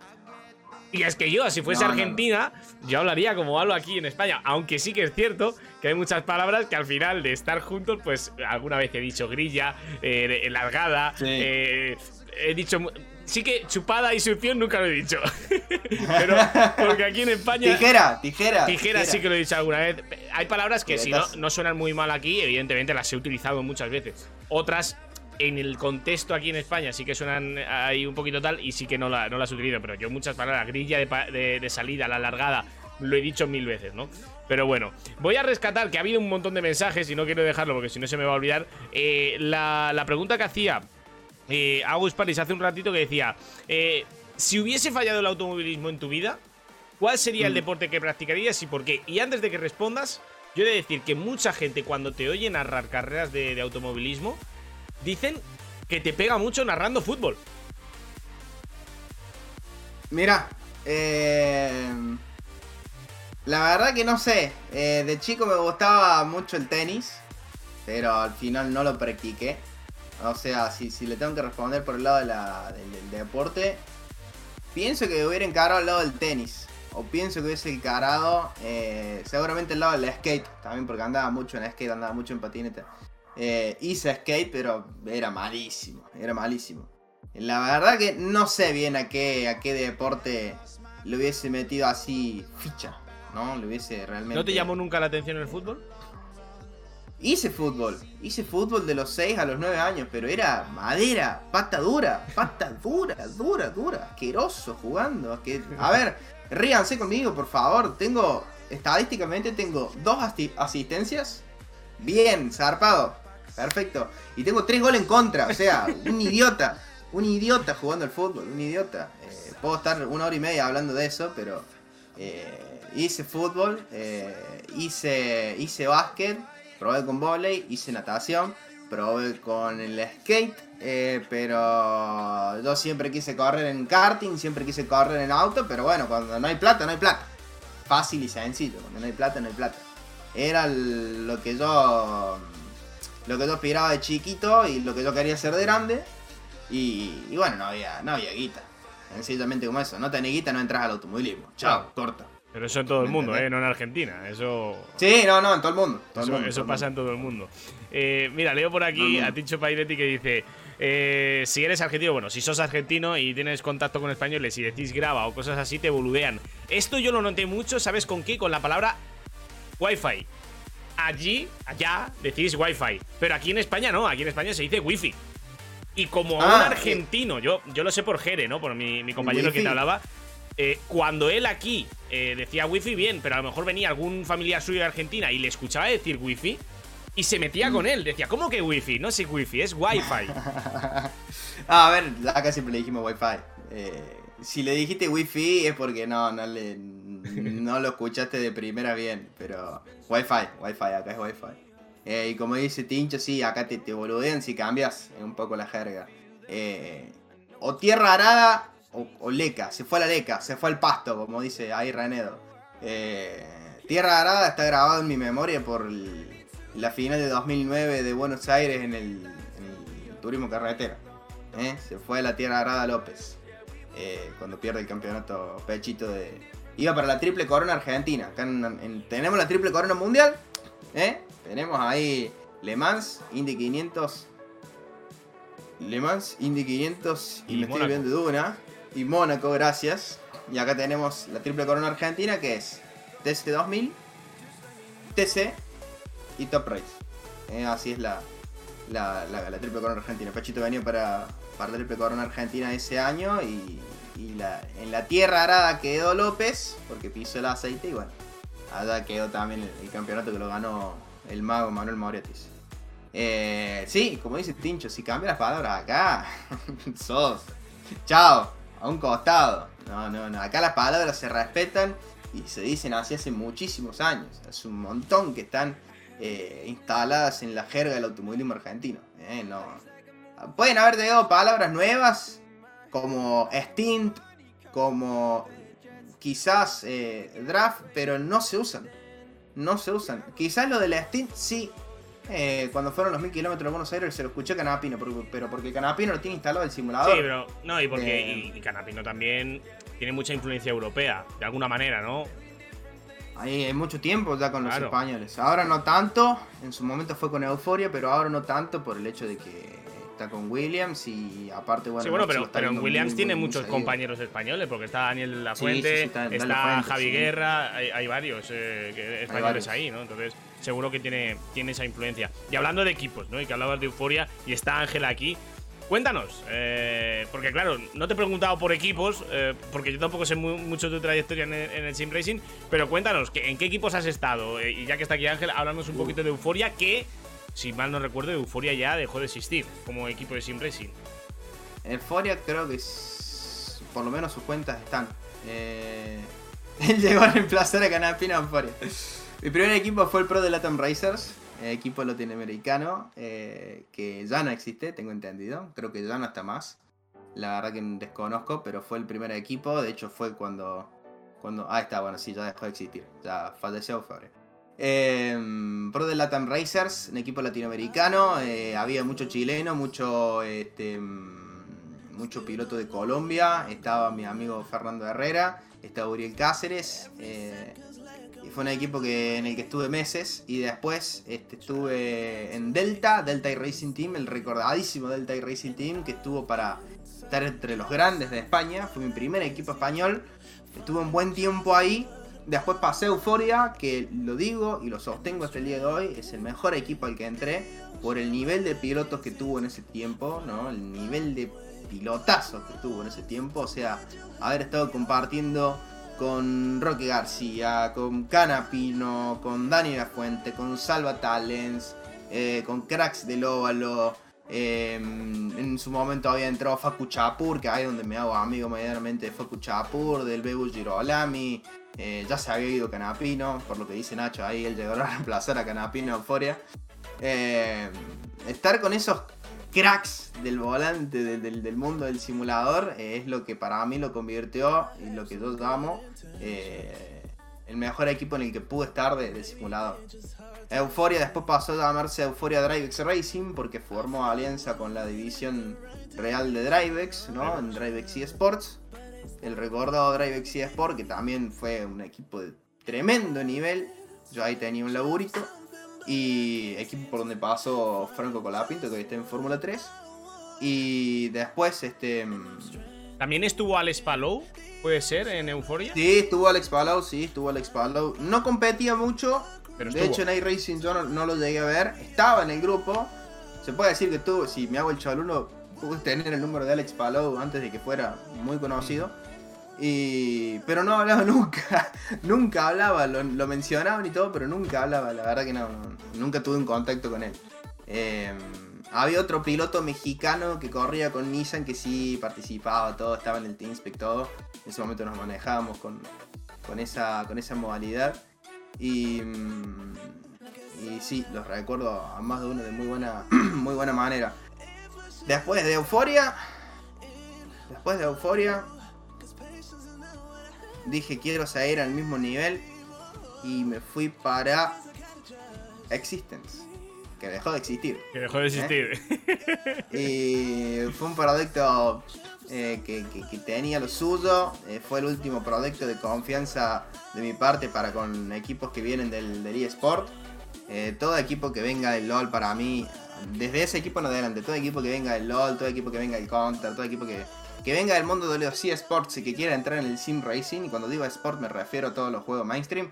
S3: Y es que yo, si fuese. Argentina, yo hablaría como hablo aquí en España. Aunque sí que es cierto que hay muchas palabras que al final de estar juntos, pues alguna vez he dicho grilla, eh, largada,
S4: Sí.
S3: eh, he dicho. Sí que chupada y succión nunca lo he dicho. Pero porque aquí en España.
S4: Tijera, tijera.
S3: Tijera sí que lo he dicho alguna vez. Hay palabras que si no, no suenan muy mal aquí, evidentemente las he utilizado muchas veces. Otras, en el contexto aquí en España, sí que suenan ahí un poquito tal y sí que no, la- no las utilizo. Pero yo muchas palabras, grilla de, de- de salida, la alargada, lo he dicho mil veces, ¿no? Pero bueno, voy a rescatar que ha habido un montón de mensajes y no quiero dejarlo porque si no se me va a olvidar. Eh, la, la pregunta que hacía eh, Agus Paris hace un ratito que decía: eh, Si hubiese fallado el automovilismo en tu vida, ¿cuál sería el
S4: Mm.
S3: deporte que practicarías y por qué? Y antes de que respondas, yo he de decir que mucha gente cuando te oye narrar carreras de, de automovilismo, dicen que te pega mucho narrando fútbol.
S4: Mira, eh, la verdad que no sé. eh, de chico me gustaba mucho el tenis, pero al final no lo practiqué. O sea, si, si le tengo que responder por el lado de la- del, deporte, pienso que hubiera encarado el lado del tenis. O pienso que hubiese encarado eh, seguramente el lado del skate, también porque andaba mucho en skate, andaba mucho en patineta. Eh, hice skate, pero era malísimo, era malísimo. La verdad que no sé bien a qué, a qué deporte le hubiese metido así ficha, ¿no? Le hubiese realmente...
S3: ¿No te llamó nunca la atención el fútbol?
S4: Hice fútbol, hice fútbol de los 6 a los 9 años, pero era madera, pata dura, pata dura, dura, dura, asqueroso jugando. A ver, ríanse conmigo, por favor. Tengo, estadísticamente tengo dos asistencias, bien, zarpado, perfecto. Y tengo tres goles en contra, o sea, un idiota, un idiota jugando al fútbol, un idiota. Eh, puedo estar una hora y media hablando de eso, pero eh, hice fútbol, eh, hice, hice básquet, probé con volei, hice natación, probé con el skate, eh, pero yo siempre quise correr en karting, siempre quise correr en auto, pero bueno, cuando no hay plata, no hay plata. Fácil y sencillo, cuando no hay plata, no hay plata. Era lo que yo lo que yo aspiraba de chiquito y lo que yo quería hacer de grande. Y, y bueno, no había, no había guita. Sencillamente como eso. No tenés guita, no entras al automovilismo. Chao, corta.
S3: Pero eso en todo el
S4: ¿Me
S3: mundo? ¿eh? No en Argentina. Eso.
S4: Sí, no, no, en todo el mundo. todo el
S3: Eso,
S4: mundo,
S3: eso
S4: todo el
S3: pasa
S4: mundo.
S3: en todo el mundo. Eh, mira, leo por aquí a. Ticho Pairetti que dice: eh, Si eres argentino, bueno, si sos argentino y tienes contacto con españoles y decís graba o cosas así, te boludean. Esto yo lo noté mucho, ¿sabes con qué? Con la palabra Wi-Fi. Allí, allá, decís Wi-Fi. Pero aquí en España no, aquí en España se dice Wi-Fi. Y como a un
S4: Ah,
S3: argentino, yo, yo lo sé por Jere, ¿no? Por mi, mi compañero que te hablaba. Eh, cuando él aquí eh, decía wifi, bien, pero a lo mejor venía algún familiar suyo de Argentina y le escuchaba decir wifi y se metía con él. Decía, ¿cómo que wifi? No sé wifi, es wifi.
S4: Ah, a ver, acá siempre le dijimos wifi. Eh, si le dijiste wifi es porque no, no, le, lo escuchaste de primera bien, pero wifi, wifi, acá es wifi. Eh, y como dice Tincho, sí, acá te, te boludean si cambias un poco la jerga. Eh, o tierra arada o, o leca, se fue a la leca, se fue al pasto, como dice ahí Renedo. Eh, tierra arada está grabado en mi memoria por el- la final de 2009 de Buenos Aires en el, en el turismo carretera. ¿eh? Se fue a la tierra arada López. eh, cuando pierde el campeonato pechito de... Iba para la triple corona argentina. Acá en- en- tenemos la triple corona mundial. ¿eh? Tenemos ahí Le Mans, Indy 500. Le Mans, Indy 500 y,
S3: Y
S4: me estoy viendo de una. Y Mónaco, gracias. Y acá tenemos la triple corona argentina que es TC 2000, TC y Top Race. Eh, así es la, la, triple corona argentina. Pachito venía para, para la triple corona argentina ese año y, y la, en la tierra arada quedó López porque pisó el aceite y bueno, allá quedó también el, campeonato que lo ganó el mago Manuel Moretis. Eh, sí, como dice Tincho, si cambia las palabras acá, sos. Chao, a un costado. No, no, no. Acá las palabras se respetan y se dicen así hace muchísimos años. Es un montón que están eh, instaladas en la jerga del automovilismo argentino. eh, no. Pueden haber llegado palabras nuevas como stint, como quizás eh, draft, pero no se usan. No se usan. Quizás lo del stint sí. Eh, cuando fueron los mil kilómetros de Buenos Aires se lo escuché a Canapino, pero, pero porque Canapino lo tiene instalado el simulador.
S3: Sí, pero. No, y porque.
S4: Eh.
S3: y, y Canapino también tiene mucha influencia europea, de alguna manera, ¿no?
S4: Ahí hay mucho tiempo ya con los españoles. Ahora no tanto, en su momento fue con Euforia, pero ahora no tanto por el hecho de que está con Williams y aparte, bueno.
S3: sí, bueno, pero, pero en Williams
S4: muy,
S3: tiene
S4: muy,
S3: muchos compañeros españoles, porque está Daniel de la
S4: Sí,
S3: Fuente,
S4: sí, sí, está
S3: está
S4: Lafuente,
S3: Javi. Guerra, hay, hay varios eh, españoles
S4: varios.
S3: ahí, ¿no? Entonces, seguro que tiene, tiene esa influencia. Y hablando de equipos, ¿no? Y que hablabas de euforia, y está Ángela aquí. Cuéntanos, eh, porque claro, no te he preguntado por equipos, eh, porque yo tampoco sé mu- mucho de tu trayectoria en el, en el Sim Racing, pero cuéntanos, ¿en qué equipos has estado? Eh, y ya que está aquí Ángel, háblanos un poquito de Euforia, que, si mal no recuerdo, Euforia ya dejó de existir como equipo de Sim Racing.
S4: Euforia creo que s- por lo menos sus cuentas están. Eh, él llegó a reemplazar a Canapino a Euforia. Mi primer equipo fue el Pro de Latam Racers, eh, equipo latinoamericano, eh, que ya no existe, tengo entendido. Creo que ya no está más. La verdad que desconozco, pero fue el primer equipo. De hecho, fue cuando. cuando ah, está, bueno, sí, ya dejó de existir. Ya falleció Euforia. Eh, Pro de Latam Racers, un equipo latinoamericano. eh, había mucho chileno, mucho, este, mm, mucho piloto de Colombia. Estaba mi amigo Fernando Herrera, estaba Uriel Cáceres. Fue un equipo que, en el que estuve meses. Y después este, estuve en Delta, Delta y Racing Team, el recordadísimo Delta y Racing Team, que estuvo para estar entre los grandes de España. Fue mi primer equipo español. Estuve un buen tiempo ahí. Después pasé a Euforia, que lo digo y lo sostengo hasta el día de hoy, es el mejor equipo al que entré por el nivel de pilotos que tuvo en ese tiempo, ¿no? El nivel de pilotazos que tuvo en ese tiempo, o sea, haber estado compartiendo con Roque García, con Canapino, con Dani La Fuente, con Salva Talents, eh, con cracks del óvalo. eh, en su momento había entrado Facu Chapur, que ahí es donde me hago amigo medianamente de Facu Chapur, del Bebu Girolami. eh, ya se había ido Canapino, por lo que dice Nacho, ahí él llegó a reemplazar a Canapino en Euforia. Eh, estar con esos cracks del volante del, mundo del simulador eh, es lo que para mí lo convirtió y lo que yo llamo eh, el mejor equipo en el que pude estar de- del simulador. Euforia después pasó a llamarse Euforia DriveX Racing porque formó alianza con la división real de DriveX, ¿no? En DriveX eSports. El recordado DriveX eSport que también fue un equipo de tremendo nivel. Yo ahí tenía un laburito. Y equipo por donde pasó Franco Colapinto, que hoy está en Fórmula 3. Y después, este.
S3: También estuvo Alex Palou, puede ser, en Euforia.
S4: Sí, estuvo Alex Palau, sí, estuvo Alex Palau. No competía mucho.
S3: Pero
S4: de
S3: estuvo.
S4: hecho, en iRacing yo no, no lo llegué a ver. Estaba en el grupo. Se puede decir que tuvo, si me hago el chaluno, pude tener el número de Alex Palau antes de que fuera muy conocido. Y, pero no hablaba nunca, nunca hablaba, lo, lo mencionaban y todo, pero nunca hablaba, la verdad que no, no, nunca tuve un contacto con él. Eh, había otro piloto mexicano que corría con Nissan que sí participaba, todo, estaba en el Team todo. En ese momento nos manejábamos con, con, esa, con esa modalidad. Y, mm, y sí, los recuerdo a más de uno de muy buena, muy buena manera. Después de Euforia, después de Euforia, dije quiero seguir al mismo nivel y me fui para Existence, que dejó de existir.
S3: Que dejó de existir.
S4: Y fue un proyecto eh, que, que- que tenía lo suyo. eh, fue el último proyecto de confianza de mi parte para con equipos que vienen del, del eSport. Eh, todo equipo que venga del LOL para mí, desde ese equipo en adelante, todo equipo que venga del LOL, todo equipo que venga del Counter, todo equipo que, que venga del mundo de los eSports y que quiera entrar en el Sim Racing, y cuando digo Sport me refiero a todos los juegos mainstream,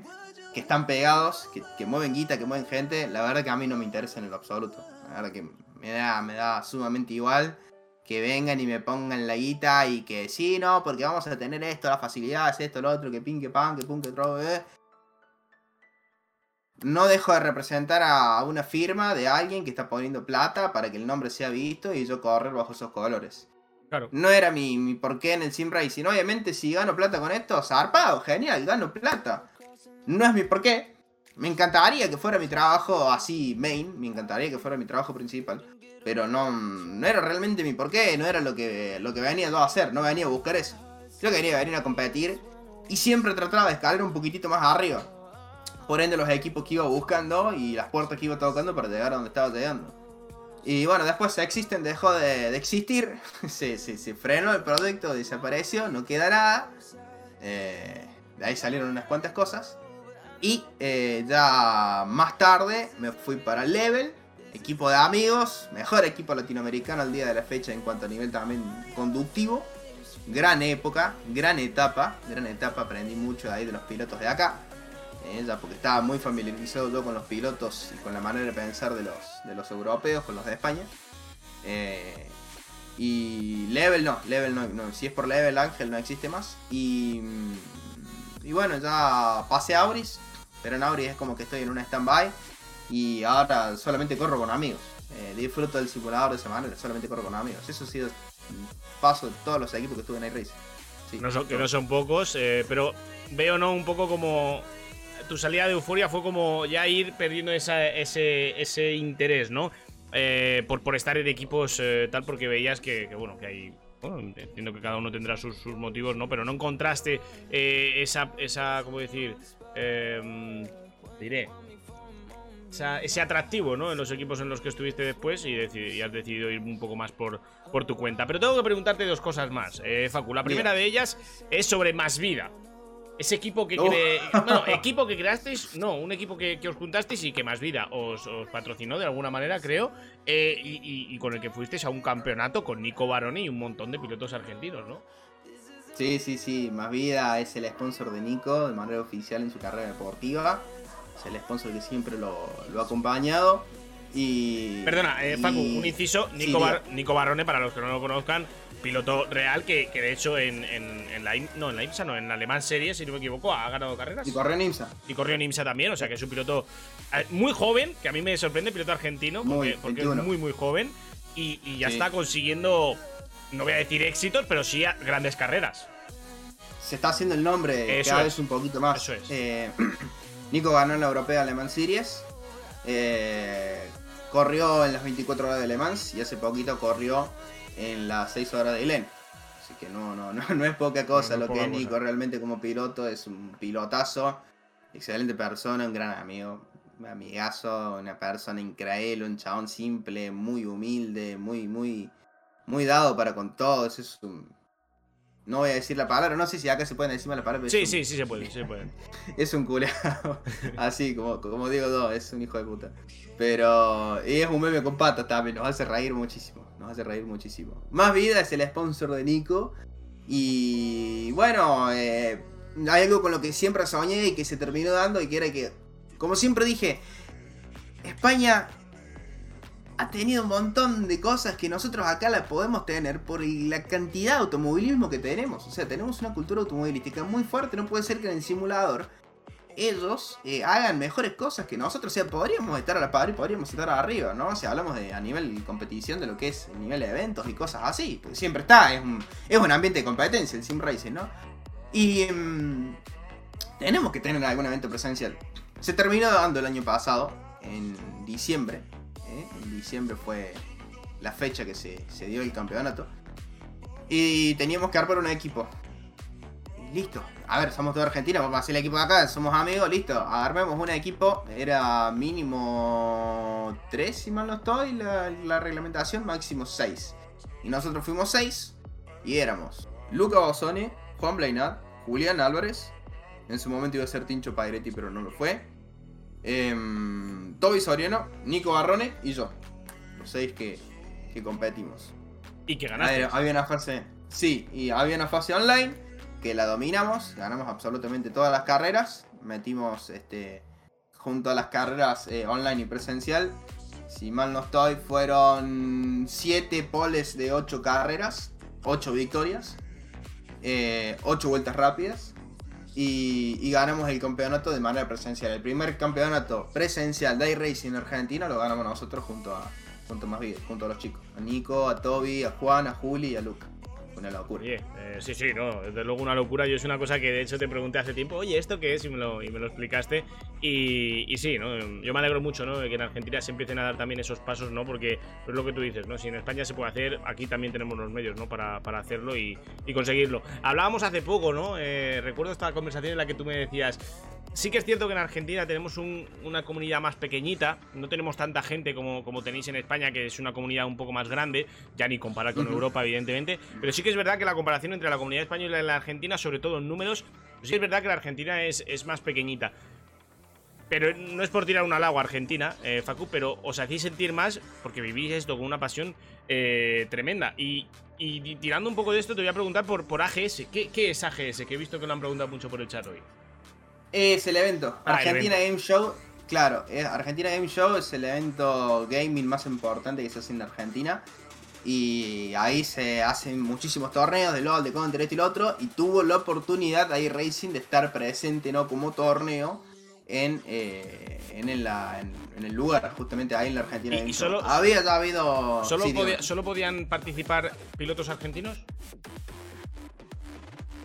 S4: que están pegados, que, que mueven guita, que mueven gente, la verdad que a mí no me interesa en lo absoluto. La verdad que me da, me da sumamente igual que vengan y me pongan la guita y que sí, no, porque vamos a tener esto, las facilidades, esto, lo otro, que pin, que pan, que pum, que tro, eh. No dejo de representar a una firma de alguien que está poniendo plata para que el nombre sea visto y yo correr bajo esos colores.
S3: Claro.
S4: No era mi, mi porqué en el Sim Racing. Obviamente, si gano plata con esto, zarpado, genial, gano plata. No es mi porqué. Me encantaría que fuera mi trabajo así main, me encantaría que fuera mi trabajo principal. Pero no, no era realmente mi porqué, no era lo que, lo que venía a hacer, no venía a buscar eso. Yo quería venir a competir y siempre trataba de escalar un poquitito más arriba. Por ende, los equipos que iba buscando y las puertas que iba tocando para llegar a donde estaba llegando. Y bueno, después Existen dejó de, de existir, se, se- se frenó el proyecto, desapareció, no queda nada. Eh, de ahí salieron unas cuantas cosas. Y eh, ya más tarde me fui para Level, equipo de amigos, mejor equipo latinoamericano al día de la fecha en cuanto a nivel también conductivo. Gran época, gran etapa, gran etapa, aprendí mucho de ahí de los pilotos de acá. eh, ya porque estaba muy familiarizado yo con los pilotos y con la manera de pensar de los, de los europeos, con los de España. Eh, y Level no, Level no, no, si es por Level Ángel no existe más. Y, y bueno, ya pasé a Auris, pero en Auris es como que estoy en una stand-by y ahora solamente corro con amigos. Eh, disfruto del simulador de esa manera, solamente corro con amigos. Eso ha sido paso de todos los equipos que estuve en iRace. Sí.
S3: Que no son pocos, eh, pero veo, ¿no? Un poco como. Tu salida de euforia fue como ya ir perdiendo esa- ese, ese interés, ¿no? Eh, por, por estar en equipos tal, porque veías que, bueno, que hay. Bueno, entiendo que cada uno tendrá sus, motivos, ¿no? Pero no encontraste esa, esa. ¿Cómo decir? Eh, diré. ese atractivo, ¿no? En los equipos en los que estuviste después y, has decidido ir un poco más por, por tu cuenta. Pero tengo que preguntarte dos cosas más, eh, Facu. La primera de ellas es sobre Más Vida. Ese equipo que cre- bueno, equipo que creasteis, no, un equipo que, que os juntasteis y que Más Vida os, os patrocinó de alguna manera, creo, eh, y, y- y con el que fuisteis a un campeonato con Nico Baroni y un montón de pilotos argentinos, ¿no?
S4: Sí, sí, sí. Más vida es el sponsor de Nico de manera oficial en su carrera deportiva. Es el sponsor que siempre lo, lo ha acompañado. Y.
S3: Perdona, eh,
S4: y-
S3: Facu, un inciso.
S4: Sí,
S3: Nico,
S4: diga.
S3: Bar- Nico Barone, para los que no lo conozcan, piloto real que, que de hecho en, en- en la, no, en la IMSA, no, en la Alemán Serie, si no me equivoco, ha ganado carreras.
S4: Y corre en IMSA.
S3: Y corrió en IMSA también, o sea que es un piloto eh, muy joven, que a mí me sorprende, piloto argentino, porque,
S4: Muy,
S3: porque es
S4: 21.
S3: muy, muy joven. Y, y ya
S4: Sí.
S3: está consiguiendo, no voy a decir éxitos, pero sí a- grandes carreras.
S4: Se está haciendo el nombre
S3: Eso
S4: cada
S3: es.
S4: vez un poquito más.
S3: Eso es.
S4: Eh, Nico ganó en la Europea Le Mans Series. eh, corrió en las 24 horas de Le Mans y hace poquito corrió en las 6 horas de Len. Así que no, no, no, no es poca cosa
S3: No, no es
S4: lo que es Nico
S3: cosa.
S4: realmente como piloto. Es un pilotazo, excelente persona, un gran amigo, un amigazo, una persona increíble, un chabón simple, muy humilde, muy, muy, muy dado para con todos. Es un. No voy a decir la palabra, no sé si acá se pueden decir la palabra. pero
S3: Sí,
S4: un-
S3: sí, sí se puede, sí se puede.
S4: es un culeado. Así como, como digo yo, es un hijo de puta. Pero. Y es un meme con patas también, nos hace reír muchísimo. Nos hace reír muchísimo. Más vida es el sponsor de Nico. Y bueno, eh, hay algo con lo que siempre soñé y que se terminó dando y que era que, como siempre dije, España ha tenido un montón de cosas que nosotros acá la podemos tener por la cantidad de automovilismo que tenemos. O sea, tenemos una cultura automovilística muy fuerte. No puede ser que en el simulador ellos eh, hagan mejores cosas que nosotros. O sea, podríamos estar a la par y podríamos estar arriba, ¿no? O sea, hablamos de a nivel competición de lo que es el nivel de eventos y cosas así. Siempre está, es un, es un ambiente de competencia el sim racing, ¿no? Y mm, tenemos que tener algún evento presencial. Se terminó dando el año pasado, en diciembre. En diciembre fue la fecha que se, se dio el campeonato. Y teníamos que armar un equipo. Listo. A ver, somos de Argentina, vamos a hacer el equipo de acá, somos amigos, listo. Armemos un equipo. Era mínimo 3, si mal no estoy, la, la reglamentación, máximo 6. Y nosotros fuimos 6. Y éramos Luca Bosone, Juan Blainat, Julián Álvarez. En su momento iba a ser Tincho Pairetti, pero no lo fue. Em, Toby Soriano, Nico Barrone y yo. Los seis que, que competimos.
S3: Y que ganaste.
S4: ver, había una fase. Sí, y había una fase online que la dominamos, ganamos absolutamente todas las carreras. Metimos este junto a las carreras eh, online y presencial. Si mal no estoy, fueron 7 poles de 8 carreras, 8 victorias, 8 vueltas rápidas. Y, y ganamos el campeonato de manera presencial. El primer campeonato presencial de iRacing en Argentina lo ganamos nosotros junto a, junto a más junto a los chicos. A Nico, a Toby, a Juan, a Juli y a Luca. Una locura.
S3: Oye, eh, sí, sí, no, desde luego una locura. Yo es una cosa que de hecho te pregunté hace tiempo, oye, ¿esto qué es? Y me lo, y me lo explicaste. Y, y sí, ¿no? Yo me alegro mucho, ¿no? De que en Argentina se empiecen a dar también esos pasos, ¿no? Porque es lo que tú dices, ¿no? Si en España se puede hacer, aquí también tenemos los medios, ¿no? Para, para hacerlo y, y conseguirlo. Hablábamos hace poco, ¿no? Eh, recuerdo esta conversación en la que tú me decías, Sí que es cierto que en Argentina tenemos un- una comunidad más pequeñita, no tenemos tanta gente como, como tenéis en España, que es una comunidad un poco más grande, ya ni comparar con. Europa, evidentemente, pero sí que es verdad que la comparación entre la comunidad española y la argentina, sobre todo en números, sí es verdad que la Argentina es, es más pequeñita. Pero no es por tirar un halago a Argentina, eh, Facu, pero os hacéis sentir más porque vivís esto con una pasión eh, tremenda. Y, y- y tirando un poco de esto, te voy a preguntar por, por AGS. ¿Qué, qué es AGS? Que he visto que lo han preguntado mucho por el chat hoy.
S4: Es el evento.
S3: Ah, el
S4: Argentina Game Show. Claro, es- Argentina Game Show es el evento gaming más importante que se hace en Argentina. Y ahí se hacen muchísimos torneos de LOL, de Counter, esto y lo otro. Y tuvo la oportunidad ahí Racing de estar presente, ¿no? Como torneo en, eh, en, el, en- en el lugar, justamente ahí en la Argentina
S3: Y- y solo-
S4: Había ya habido.
S3: ¿Solo,
S4: sí,
S3: podía- ¿Solo podían participar pilotos argentinos?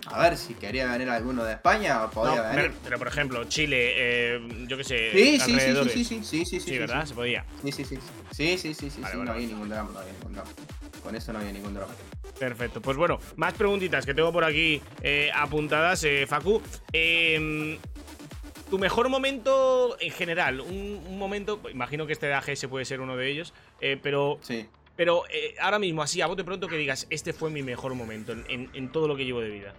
S4: A ver si quería venir alguno de España, podía
S3: No,
S4: venir.
S3: pero, por ejemplo, Chile, eh, yo qué sé,
S4: Sí, sí, sí, sí,
S3: alrededores.
S4: sí, sí, sí, sí, sí,
S3: Sí,
S4: sí,
S3: ¿verdad?
S4: sí.
S3: Se podía.
S4: Sí, sí, sí. Sí, sí, sí, sí,
S3: Vale,
S4: no había ningún drama, no había ningún drama. Con eso no había ningún drama.
S3: Perfecto. Pues bueno, más preguntitas que tengo por aquí eh, apuntadas, eh, Facu. Eh, tu mejor momento en general, un, un momento, imagino que este de AGS puede ser uno de ellos, eh, pero,
S4: Sí.
S3: pero eh, ahora mismo, así a bote pronto, que digas, este fue mi mejor momento en, en- en todo lo que llevo de vida.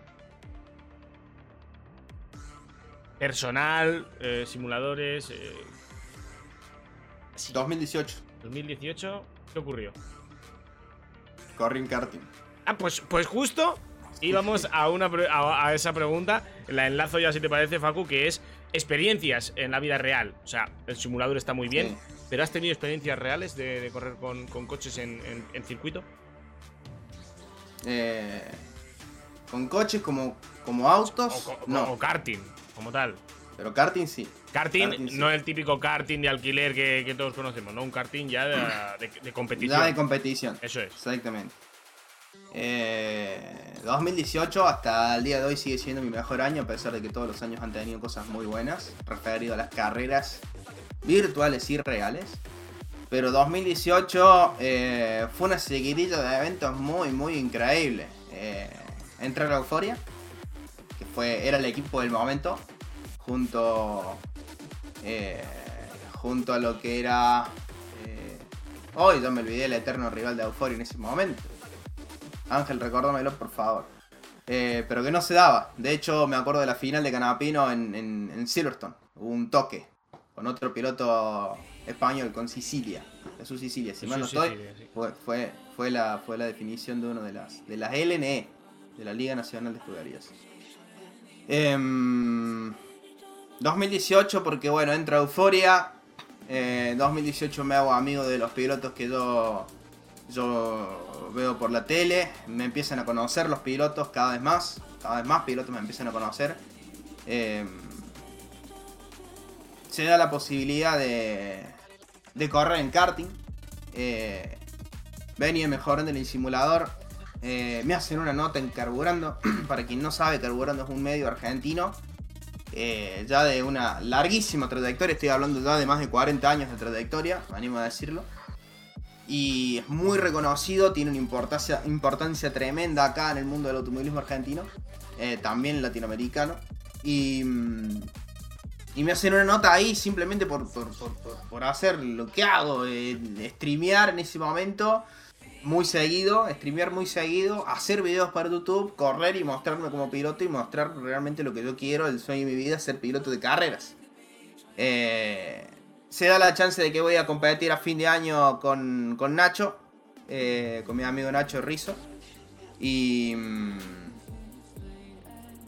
S3: Personal, eh, simuladores, eh, sí,
S4: 2018,
S3: 2018, ¿qué ocurrió?
S4: corrí en karting.
S3: Ah, pues, pues justo íbamos a, una, a, a esa pregunta. La enlazo ya, si te parece, Facu, que es experiencias en la vida real. O sea, el simulador está muy bien,
S4: Sí.
S3: pero ¿has tenido experiencias reales de, de correr con, con coches en, en- en circuito?
S4: Eh, con coches como, como autos,
S3: O,
S4: no.
S3: o karting, como tal.
S4: Pero karting sí.
S3: Karting,
S4: Karting, sí.
S3: no el típico karting de alquiler que, que todos conocemos, ¿no? Un karting ya de, de- de competición.
S4: Ya de competición.
S3: Eso es.
S4: Exactamente. Eh, 2018 hasta el día de hoy sigue siendo mi mejor año, a pesar de que todos los años han tenido cosas muy buenas, referido a las carreras virtuales y reales. Pero 2018 eh, fue una seguidilla de eventos muy, muy increíble. Eh, entré a la Euforia, fue, era el equipo del momento, junto, eh, junto a lo que era... eh, Hoy ya me olvidé el eterno rival de Euforia en ese momento. Ángel, recuérdamelo por favor. Eh, pero que no se daba. De hecho, me acuerdo de la final de Canapino en, en, en Silverstone. Hubo un toque con otro piloto español, con Sicilia. Jesús Sicilia, si mal no estoy.
S3: Sí.
S4: Fue, fue, fue, la, fue la definición de una de las, de las LNE, de la Liga Nacional de Escuderías. Em, 2018, porque bueno, entra Euforia. Eh, 2018 me hago amigo de los pilotos que yo, yo veo por la tele. Me empiezan a conocer los pilotos cada vez más. Cada vez más pilotos me empiezan a conocer. Eh, se da la posibilidad de, de correr en karting. Eh, venía mejorando en el simulador. Eh, me hacen una nota en Carburando. Para quien no sabe, Carburando es un medio argentino. eh, ya de una larguísima trayectoria. Estoy hablando ya de más de 40 años de trayectoria. Me animo a decirlo. Y es muy reconocido. Tiene una importancia, importancia tremenda acá en el mundo del automovilismo argentino. eh, también latinoamericano. Y. mm, y me hacen una nota ahí simplemente por, por, por- por- hacer lo que hago, streamear en ese momento muy seguido, streamear muy seguido, hacer videos para YouTube, correr y mostrarme como piloto y mostrar realmente lo que yo quiero, el sueño de mi vida, ser piloto de carreras. Eh, se da la chance de que voy a competir a fin de año con, con Nacho, eh, con mi amigo Nacho Rizzo. Y... mm,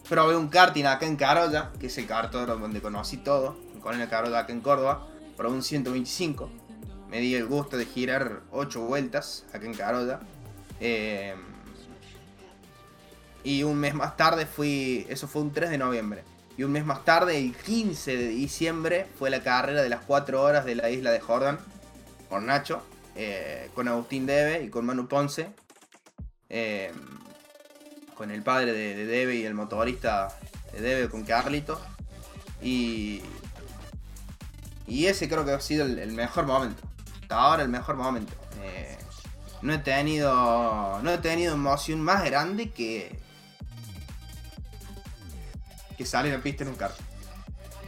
S4: probé un karting acá en Carolla, que es el cartódromo donde conocí todo, con el Carolla acá en Córdoba. Probé un 125. Me di el gusto de girar 8 vueltas acá en Carolla. Eh, y un mes más tarde fui, eso fue un 3 de noviembre. Y un mes más tarde, el 15 de diciembre, fue la carrera de las 4 horas de la isla de Jordan con Nacho, eh, con Agustín Debe y con Manu Ponce. Eh, con el padre de, de Debe y el motorista de Debe con Carlito. Y. Y ese creo que ha sido el mejor momento. Hasta ahora el mejor momento. Eh, no he tenido. No he tenido emoción más grande que. Que salir a pista en un carro.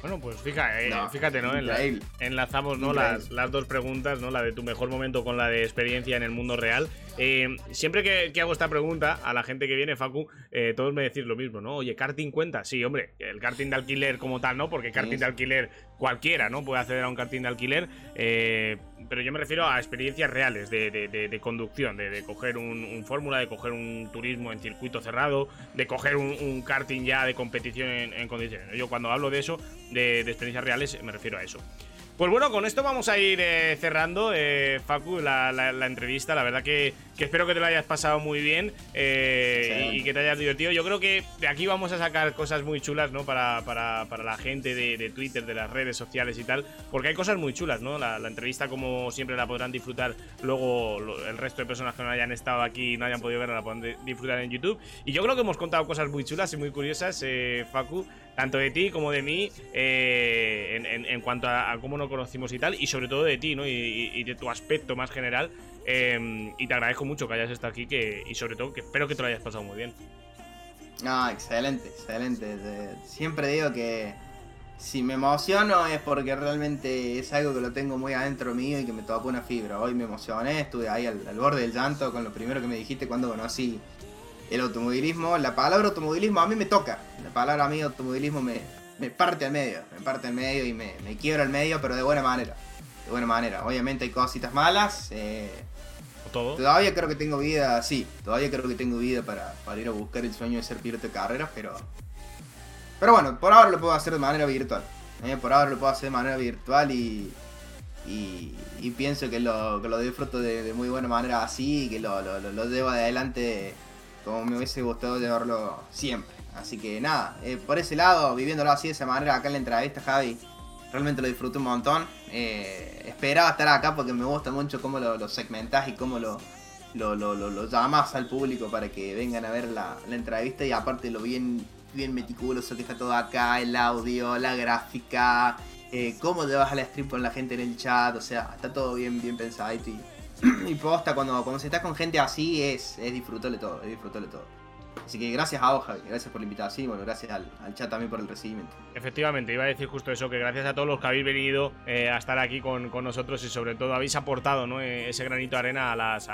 S3: Bueno, pues fija, eh,
S4: No,
S3: fíjate, ¿no?
S4: Increíble.
S3: enlazamos ¿no? Las, las dos preguntas, ¿no? La de tu mejor momento con la de experiencia en el mundo real. Eh, siempre que, que hago esta pregunta a la gente que viene, Facu, eh, todos me decís lo mismo, ¿no? Oye, ¿karting cuenta? Sí, hombre, el karting de alquiler como tal, ¿no? Porque karting de alquiler cualquiera, ¿no? Puede acceder a un karting de alquiler. Pero yo me refiero a experiencias reales de, de- conducción, de, coger un, fórmula, de coger un turismo en circuito cerrado, de coger un, karting ya de competición en, condiciones. Yo cuando hablo de eso, de, experiencias reales, me refiero a eso. Pues bueno, con esto vamos a ir eh, cerrando, eh, Facu, la entrevista. La verdad que, que espero que te lo hayas pasado muy bien eh, y que te hayas divertido. Yo creo que de aquí vamos a sacar cosas muy chulas, ¿no? Para, para- para la gente de, de Twitter, de las redes sociales y tal, porque hay cosas muy chulas, ¿no? La, la entrevista, como siempre, la podrán disfrutar luego lo- el resto de personas que no hayan estado aquí y no hayan podido verla, la podrán disfrutar en YouTube. Y yo creo que hemos contado cosas muy chulas y muy curiosas, eh, Facu, tanto de ti como de mí, eh, en, en- en cuanto a, a cómo nos conocimos y tal, y sobre todo de ti, ¿no? Y, y- y de tu aspecto más general. Eh, y te agradezco mucho que hayas estado aquí que, y sobre todo que espero que te lo hayas pasado muy bien.
S4: No, excelente, excelente. Siempre digo que si me emociono es porque realmente es algo que lo tengo muy adentro mío y que me tocó una fibra. Hoy me emocioné, estuve ahí al, al borde del llanto con lo primero que me dijiste cuando conocí el automovilismo. La palabra automovilismo a mí me toca. La palabra a mí automovilismo me, me parte al medio, me parte al medio y me, me quiebra al medio, pero de buena manera. De buena manera. Obviamente hay cositas malas. eh, Todavía creo que tengo vida, sí, todavía creo que tengo vida para, para ir a buscar el sueño de ser piloto de carreras, pero. Pero bueno, por ahora lo puedo hacer de manera virtual. ¿eh? Por ahora lo puedo hacer de manera virtual y. Y, pienso que lo, que lo disfruto de, muy buena manera así que lo, lo, lo- llevo adelante como me hubiese gustado llevarlo siempre. Así que nada, eh, por ese lado, viviéndolo así de esa manera acá en la entrevista, Javi, realmente lo disfruté un montón. Eh, esperaba estar acá porque me gusta mucho cómo lo, lo segmentás y cómo lo, lo, lo, lo, llamás al público para que vengan a ver la, la entrevista y aparte lo bien, bien meticuloso que está todo acá, el audio, la gráfica, eh, cómo llevas al stream con la gente en el chat, o sea, está todo bien, bien pensadito y, y posta cuando, cuando se está con gente así es, es todo, es disfrutarle todo. Así que gracias a vos, Javi, gracias por la invitación y bueno, gracias al, chat también por el recibimiento.
S3: Efectivamente, iba a decir justo eso, que gracias a todos los que habéis venido eh, a estar aquí con, nosotros y sobre todo habéis aportado. Eh, ese granito de arena a las,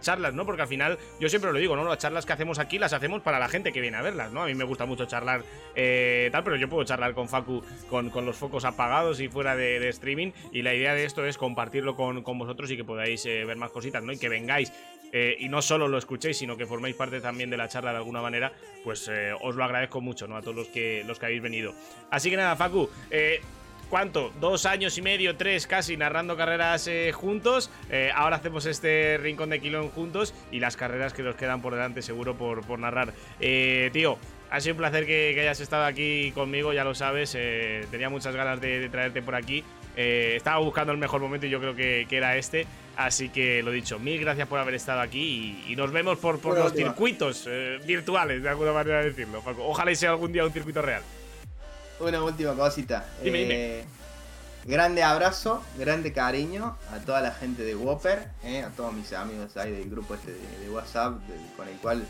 S3: charlas, ¿no? Porque al final, yo siempre lo digo, ¿no? Las charlas que hacemos aquí las hacemos para la gente que viene a verlas, ¿no? A mí me gusta mucho charlar eh, tal, pero yo puedo charlar con Facu con, los focos apagados y fuera de, streaming y la idea de esto es compartirlo con, vosotros y que podáis ver más cositas, ¿no? Y que vengáis eh, y no solo lo escuchéis, sino que forméis parte también de la charla de alguna manera, pues eh, os lo agradezco mucho, ¿no? A todos los que, los que habéis venido. Así que nada, Facu, eh, ¿cuánto? Dos años y medio, tres casi narrando carreras juntos. Ahora hacemos este rincón de Quilón juntos y las carreras que nos quedan por delante seguro por, por narrar. Eh, tío, ha sido un placer que, hayas estado aquí conmigo, ya lo sabes. tenía muchas ganas de traerte por aquí. Eh, estaba buscando el mejor momento y yo creo que, que era este. Así que lo dicho, mil gracias por haber estado aquí y, y nos vemos por, por los
S4: última.
S3: circuitos eh, virtuales, de alguna manera de decirlo. Paco. Ojalá y sea algún día un circuito real.
S4: Una última cosita.
S3: Dime,
S4: Eh, Grande abrazo, grande cariño a toda la gente de Whopper, a todos mis amigos ahí del grupo este de, de WhatsApp, con el cual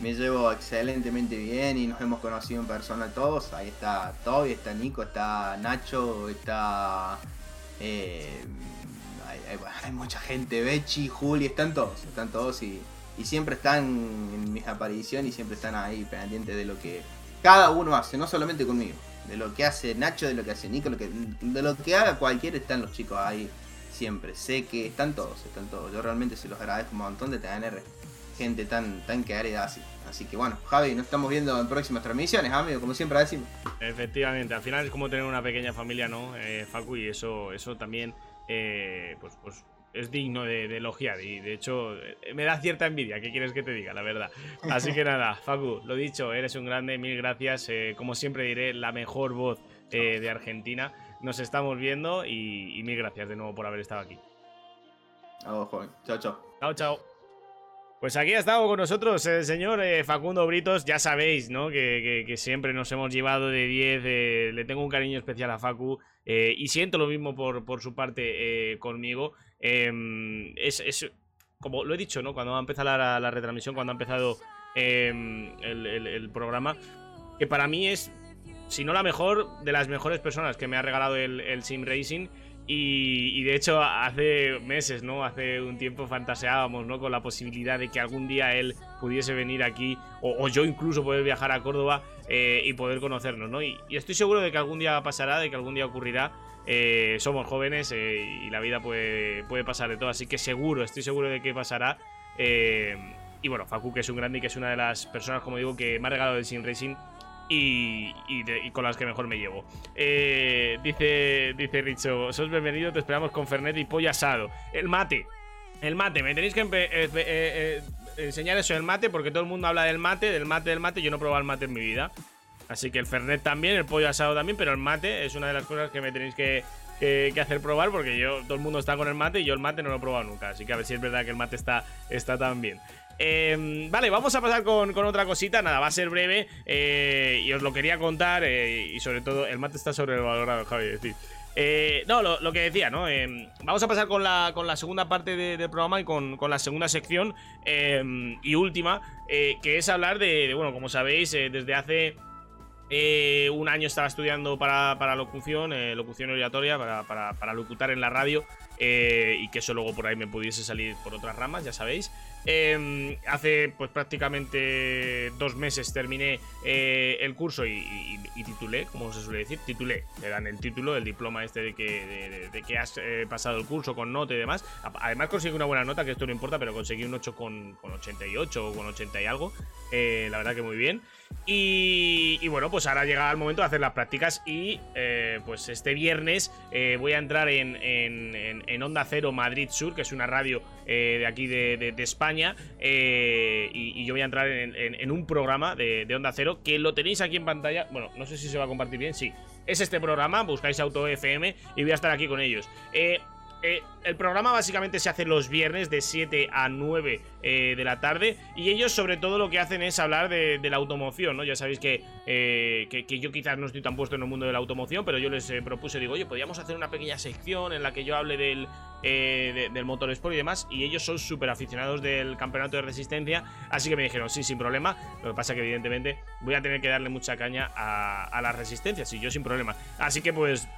S4: me llevo excelentemente bien y nos hemos conocido en persona todos. Ahí está Toby, está Nico, está Nacho, está... eh, hay, hay- mucha gente, Bechi, Juli, están todos, están todos y, y siempre están en mis apariciones y siempre están ahí pendientes de lo que cada uno hace, no solamente conmigo. De lo que hace Nacho, de lo que hace Nico, lo que, de lo que haga cualquiera, están los chicos ahí siempre. Sé que están todos, están todos. Yo realmente se los agradezco un montón de tener gente tan, tan querida así. Así que bueno, Javi, nos estamos viendo en próximas transmisiones, amigo, como siempre decimos.
S3: Efectivamente, al final es como tener una pequeña familia, ¿no, eh, Facu? Y eso, eso también, eh, pues, pues es digno de, de elogiar. Y de hecho, eh, me da cierta envidia, ¿qué quieres que te diga? La verdad. Así que nada, Facu, lo dicho, eres un grande, mil gracias. eh, como siempre diré, la mejor voz eh, de Argentina. Nos estamos viendo y, y mil gracias de nuevo por haber estado aquí.
S4: Vos, joven. Chao, chao.
S3: Chao, chao. Pues aquí ha estado con nosotros el señor eh, Facundo Britos. Ya sabéis, ¿no? Que, siempre nos hemos llevado de 10. eh, le tengo un cariño especial a Facu. eh, y siento lo mismo por, por su parte conmigo. Em, es, como lo he dicho, ¿no? Cuando ha empezado la, la retransmisión, cuando ha empezado em, el, el- el programa, que para mí es, si no la mejor, de las mejores personas que me ha regalado el, el Sim Racing. Y, de hecho, hace meses, ¿no? Hace un tiempo fantaseábamos, ¿no? Con la posibilidad de que algún día él pudiese venir aquí, o, yo incluso poder viajar a Córdoba eh, y poder conocernos, ¿no? Y, estoy seguro de que algún día pasará, de que algún día ocurrirá. Eh, somos jóvenes eh, y la vida puede, puede pasar de todo, así que seguro, estoy seguro de que pasará. Eh, y bueno, Facu, que es un grande y que es una de las personas, como digo, que me ha regalado el Sim Racing y, y de- con las que mejor me llevo. Eh, dice, dice Richo, sos bienvenido, te esperamos con Fernet y pollo asado. El mate, el mate, me tenéis que eh, eh, enseñar eso, el mate, porque todo el mundo habla del mate, del mate, del mate, yo no he probado el mate en mi vida. Así que el Fernet también, el pollo asado también, pero el mate es una de las cosas que me tenéis que, que- que hacer probar, porque yo, todo el mundo está con el mate y yo el mate no lo he probado nunca. Así que a ver si es verdad que el mate está, está tan bien. Eh, vale, vamos a pasar con, con otra cosita. Nada, va a ser breve. eh, y os lo quería contar. eh, y sobre todo, el mate está sobrevalorado, Javi. decir. Eh, no, lo, que decía, ¿no? Eh, vamos a pasar con la, con la segunda parte de- del programa y con, con la segunda sección eh, y última, que es hablar de, bueno, como sabéis, desde hace un año estaba estudiando para, para locución, locución obligatoria, para, para, locutar en la radio y que eso luego por ahí me pudiese salir por otras ramas, ya sabéis. Eh, hace pues prácticamente dos meses terminé eh, el curso y, titulé, como se suele decir, titulé, te dan el título, el diploma este de que, de, que has eh, pasado el curso con nota y demás. Además conseguí una buena nota, que esto no importa, pero conseguí un 8 con, con 88 o con 80 y algo. Eh, la verdad que muy bien. Y, y bueno, pues ahora llega el momento de hacer las prácticas y eh, pues este viernes eh, voy a entrar en, en- en- Onda Cero Madrid Sur, que es una radio eh, de aquí de, de- España, y, yo voy a entrar en, en- en un programa de, de Onda Cero que lo tenéis aquí en pantalla, bueno, no sé si se va a compartir bien, sí, es este programa, buscáis Auto FM y voy a estar aquí con ellos. Eh, eh, el programa básicamente se hace los viernes de 7 a 9 eh, de la tarde y ellos sobre todo lo que hacen es hablar de, la automoción, ¿no? Ya sabéis que, eh, que, que yo quizás no estoy tan puesto en el mundo de la automoción, pero yo les propuse, digo, oye, podríamos hacer una pequeña sección en la que yo hable del, de- del motor sport y demás y ellos son súper aficionados del campeonato de resistencia, así que me dijeron, sí, sin problema, lo que pasa que evidentemente voy a tener que darle mucha caña a, a las resistencias y yo sin problema. Así que pues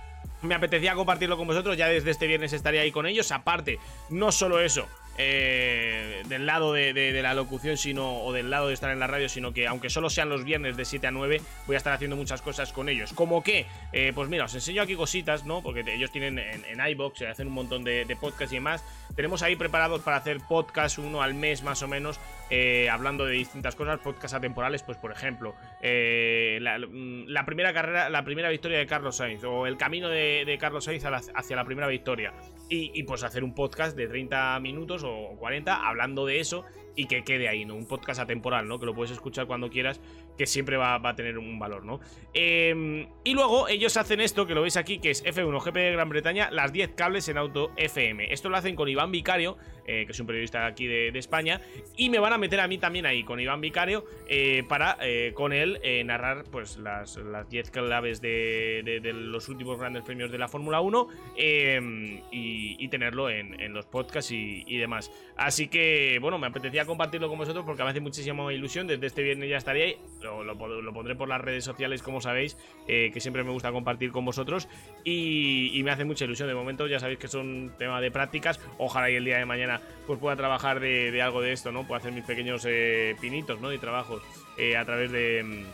S3: me apetecía compartirlo con vosotros. Ya desde este viernes estaré ahí con ellos. Aparte, no solo eso. eh, del lado de, la locución sino o del lado de estar en la radio sino que aunque solo sean los viernes de 7 a 9 voy a estar haciendo muchas cosas con ellos como que eh, pues mira os enseño aquí cositas no porque ellos tienen en, en iBox hacen un montón de, de podcasts y demás tenemos ahí preparados para hacer podcast uno al mes más o menos eh, hablando de distintas cosas, podcasts atemporales, pues por ejemplo, eh, mm, la, primera carrera, la primera victoria de Carlos Sainz, o el camino de, Carlos Sainz hacia la primera victoria. Y, pues hacer un podcast de 30 minutos o 40 hablando de eso y que quede ahí, ¿no? Un podcast atemporal, ¿no? Que lo puedes escuchar cuando quieras, que siempre va, a tener un valor, ¿no? Em, y luego ellos hacen esto, que lo veis aquí, que es F1 GP de Gran Bretaña, las 10 cables en auto FM. Esto lo hacen con Iván Vicario, eh, que es un periodista aquí de, España, y me van a meter a mí también ahí con Iván Vicario eh, para eh, con él narrar pues las 10 claves de, los últimos grandes premios de la Fórmula 1 em, y, tenerlo en, los podcasts y, y demás. Así que, bueno, me apetecía compartirlo con vosotros porque me hace muchísima ilusión. Desde este viernes ya estaría ahí. Lo, pondré por las redes sociales, como sabéis, eh, que siempre me gusta compartir con vosotros. Y, me hace mucha ilusión. De momento, ya sabéis que es un tema de prácticas. Ojalá y el día de mañana pues pueda trabajar de, algo de esto, ¿no? Pueda hacer mis pequeños eh, pinitos, ¿no? Y trabajos eh, a través de.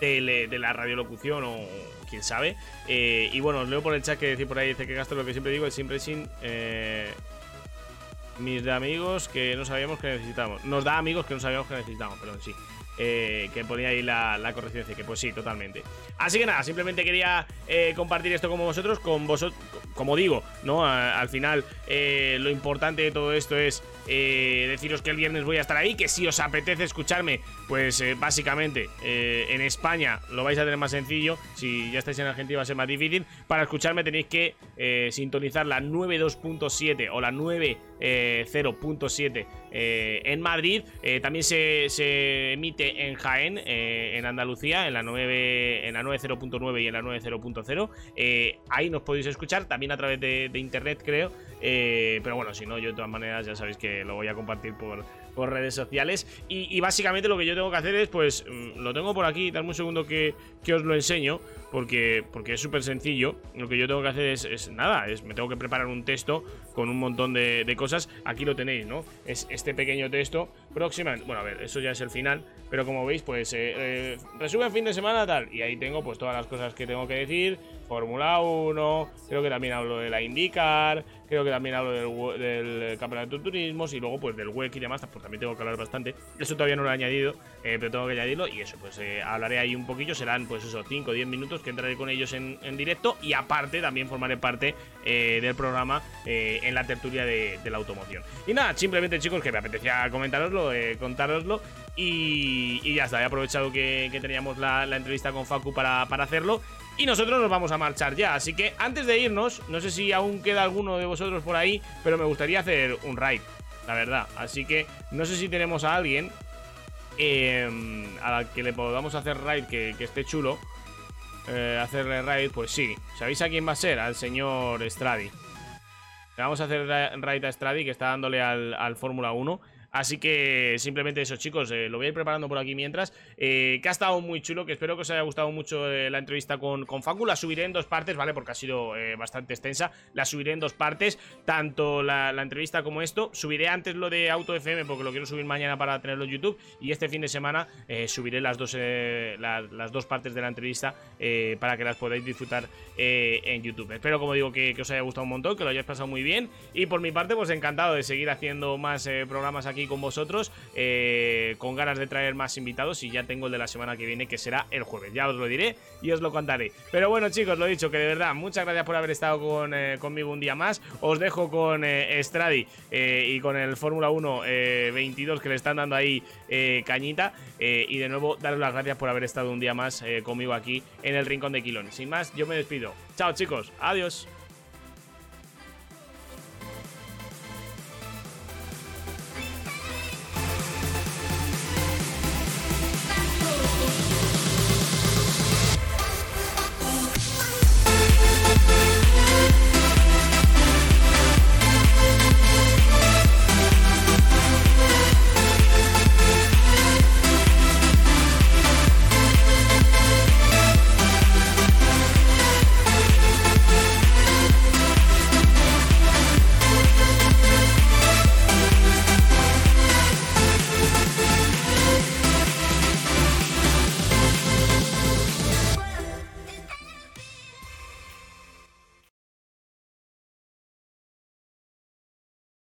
S3: De, la radiolocución o quién sabe. y bueno, os leo por el chat que decir por ahí, dice que gasto lo que siempre digo, el siempre sin mis amigos que no sabíamos que necesitamos. Nos da amigos que no sabíamos que necesitamos, pero sí. Eh, que ponía ahí la, la corrección, que pues sí, totalmente. Así que nada, simplemente quería eh, compartir esto con vosotros, con vosotros, como digo, ¿no? al final, eh, lo importante de todo esto es deciros que el viernes voy a estar ahí, que si os apetece escucharme, pues básicamente en España lo vais a tener más sencillo, si ya estáis en Argentina va a ser más difícil. Para escucharme tenéis que sintonizar la 92.7 o la 90.7 en Madrid. también se, se emite en Jaén, eh, en Andalucía, en la 9 en la 90.9 y en la 90.0. Eh, ahí nos podéis escuchar también a través de, internet, creo. Eh, pero bueno, si no, yo de todas maneras ya sabéis que lo voy a compartir por, por redes sociales. Y, básicamente lo que yo tengo que hacer es, pues, mm, lo tengo por aquí, dame un segundo que, que os lo enseño, porque, porque es súper sencillo. Lo que yo tengo que hacer es, nada, es me tengo que preparar un texto con un montón de, cosas. Aquí lo tenéis, ¿no? Es este pequeño texto. Próximamente, bueno, a ver, eso ya es el final, pero como veis, pues eh, eh, resumen fin de semana tal. Y ahí tengo pues todas las cosas que tengo que decir. Fórmula 1, creo que también hablo de la IndyCar, creo que también hablo del, campeonato de turismos y luego pues del WEC y demás, pues también tengo que hablar bastante. Eso todavía no lo he añadido, eh, pero tengo que añadirlo y eso, pues hablaré ahí un poquillo, serán pues eso, 5 o 10 minutos que entraré con ellos en, directo y aparte también formaré parte del programa en la tertulia de, la automoción. Y nada, simplemente chicos que me apetecía comentaroslo, contároslo y, ya está, he aprovechado que, teníamos la, entrevista con Facu para, hacerlo. Y nosotros nos vamos a marchar ya. Así que antes de irnos, no sé si aún queda alguno de vosotros por ahí, pero me gustaría hacer un raid, la verdad. Así que no sé si tenemos a alguien em, a la que le podamos hacer raid que, esté chulo. Eh, hacerle raid, pues sí. ¿Sabéis a quién va a ser? Al señor Stradi. Le vamos a hacer raid a Stradi, que está dándole al, Fórmula 1. Así que simplemente eso, chicos, eh, lo voy a ir preparando por aquí mientras. Eh, que ha estado muy chulo, que espero que os haya gustado mucho eh, la entrevista con, con Facu. La subiré en dos partes, ¿vale? Porque ha sido bastante extensa. La subiré en dos partes, tanto la, entrevista como esto. Subiré antes lo de Auto FM porque lo quiero subir mañana para tenerlo en YouTube. Y este fin de semana subiré las dos, las dos partes de la entrevista para que las podáis disfrutar en YouTube. Espero, como digo, que, que, os haya gustado un montón, que lo hayáis pasado muy bien. Y por mi parte, pues encantado de seguir haciendo más programas aquí con vosotros, eh, con ganas de traer más invitados y ya tengo el de la semana que viene que será el jueves. Ya os lo diré y os lo contaré. Pero bueno chicos, lo he dicho, que de verdad, muchas gracias por haber estado con, eh, conmigo un día más. Os dejo con eh, Stradi y con el Fórmula 1 22 que le están dando ahí cañita. y de nuevo, daros las gracias por haber estado un día más conmigo aquí en el Rincón de Quilón. Sin más, yo me despido. Chao chicos, adiós.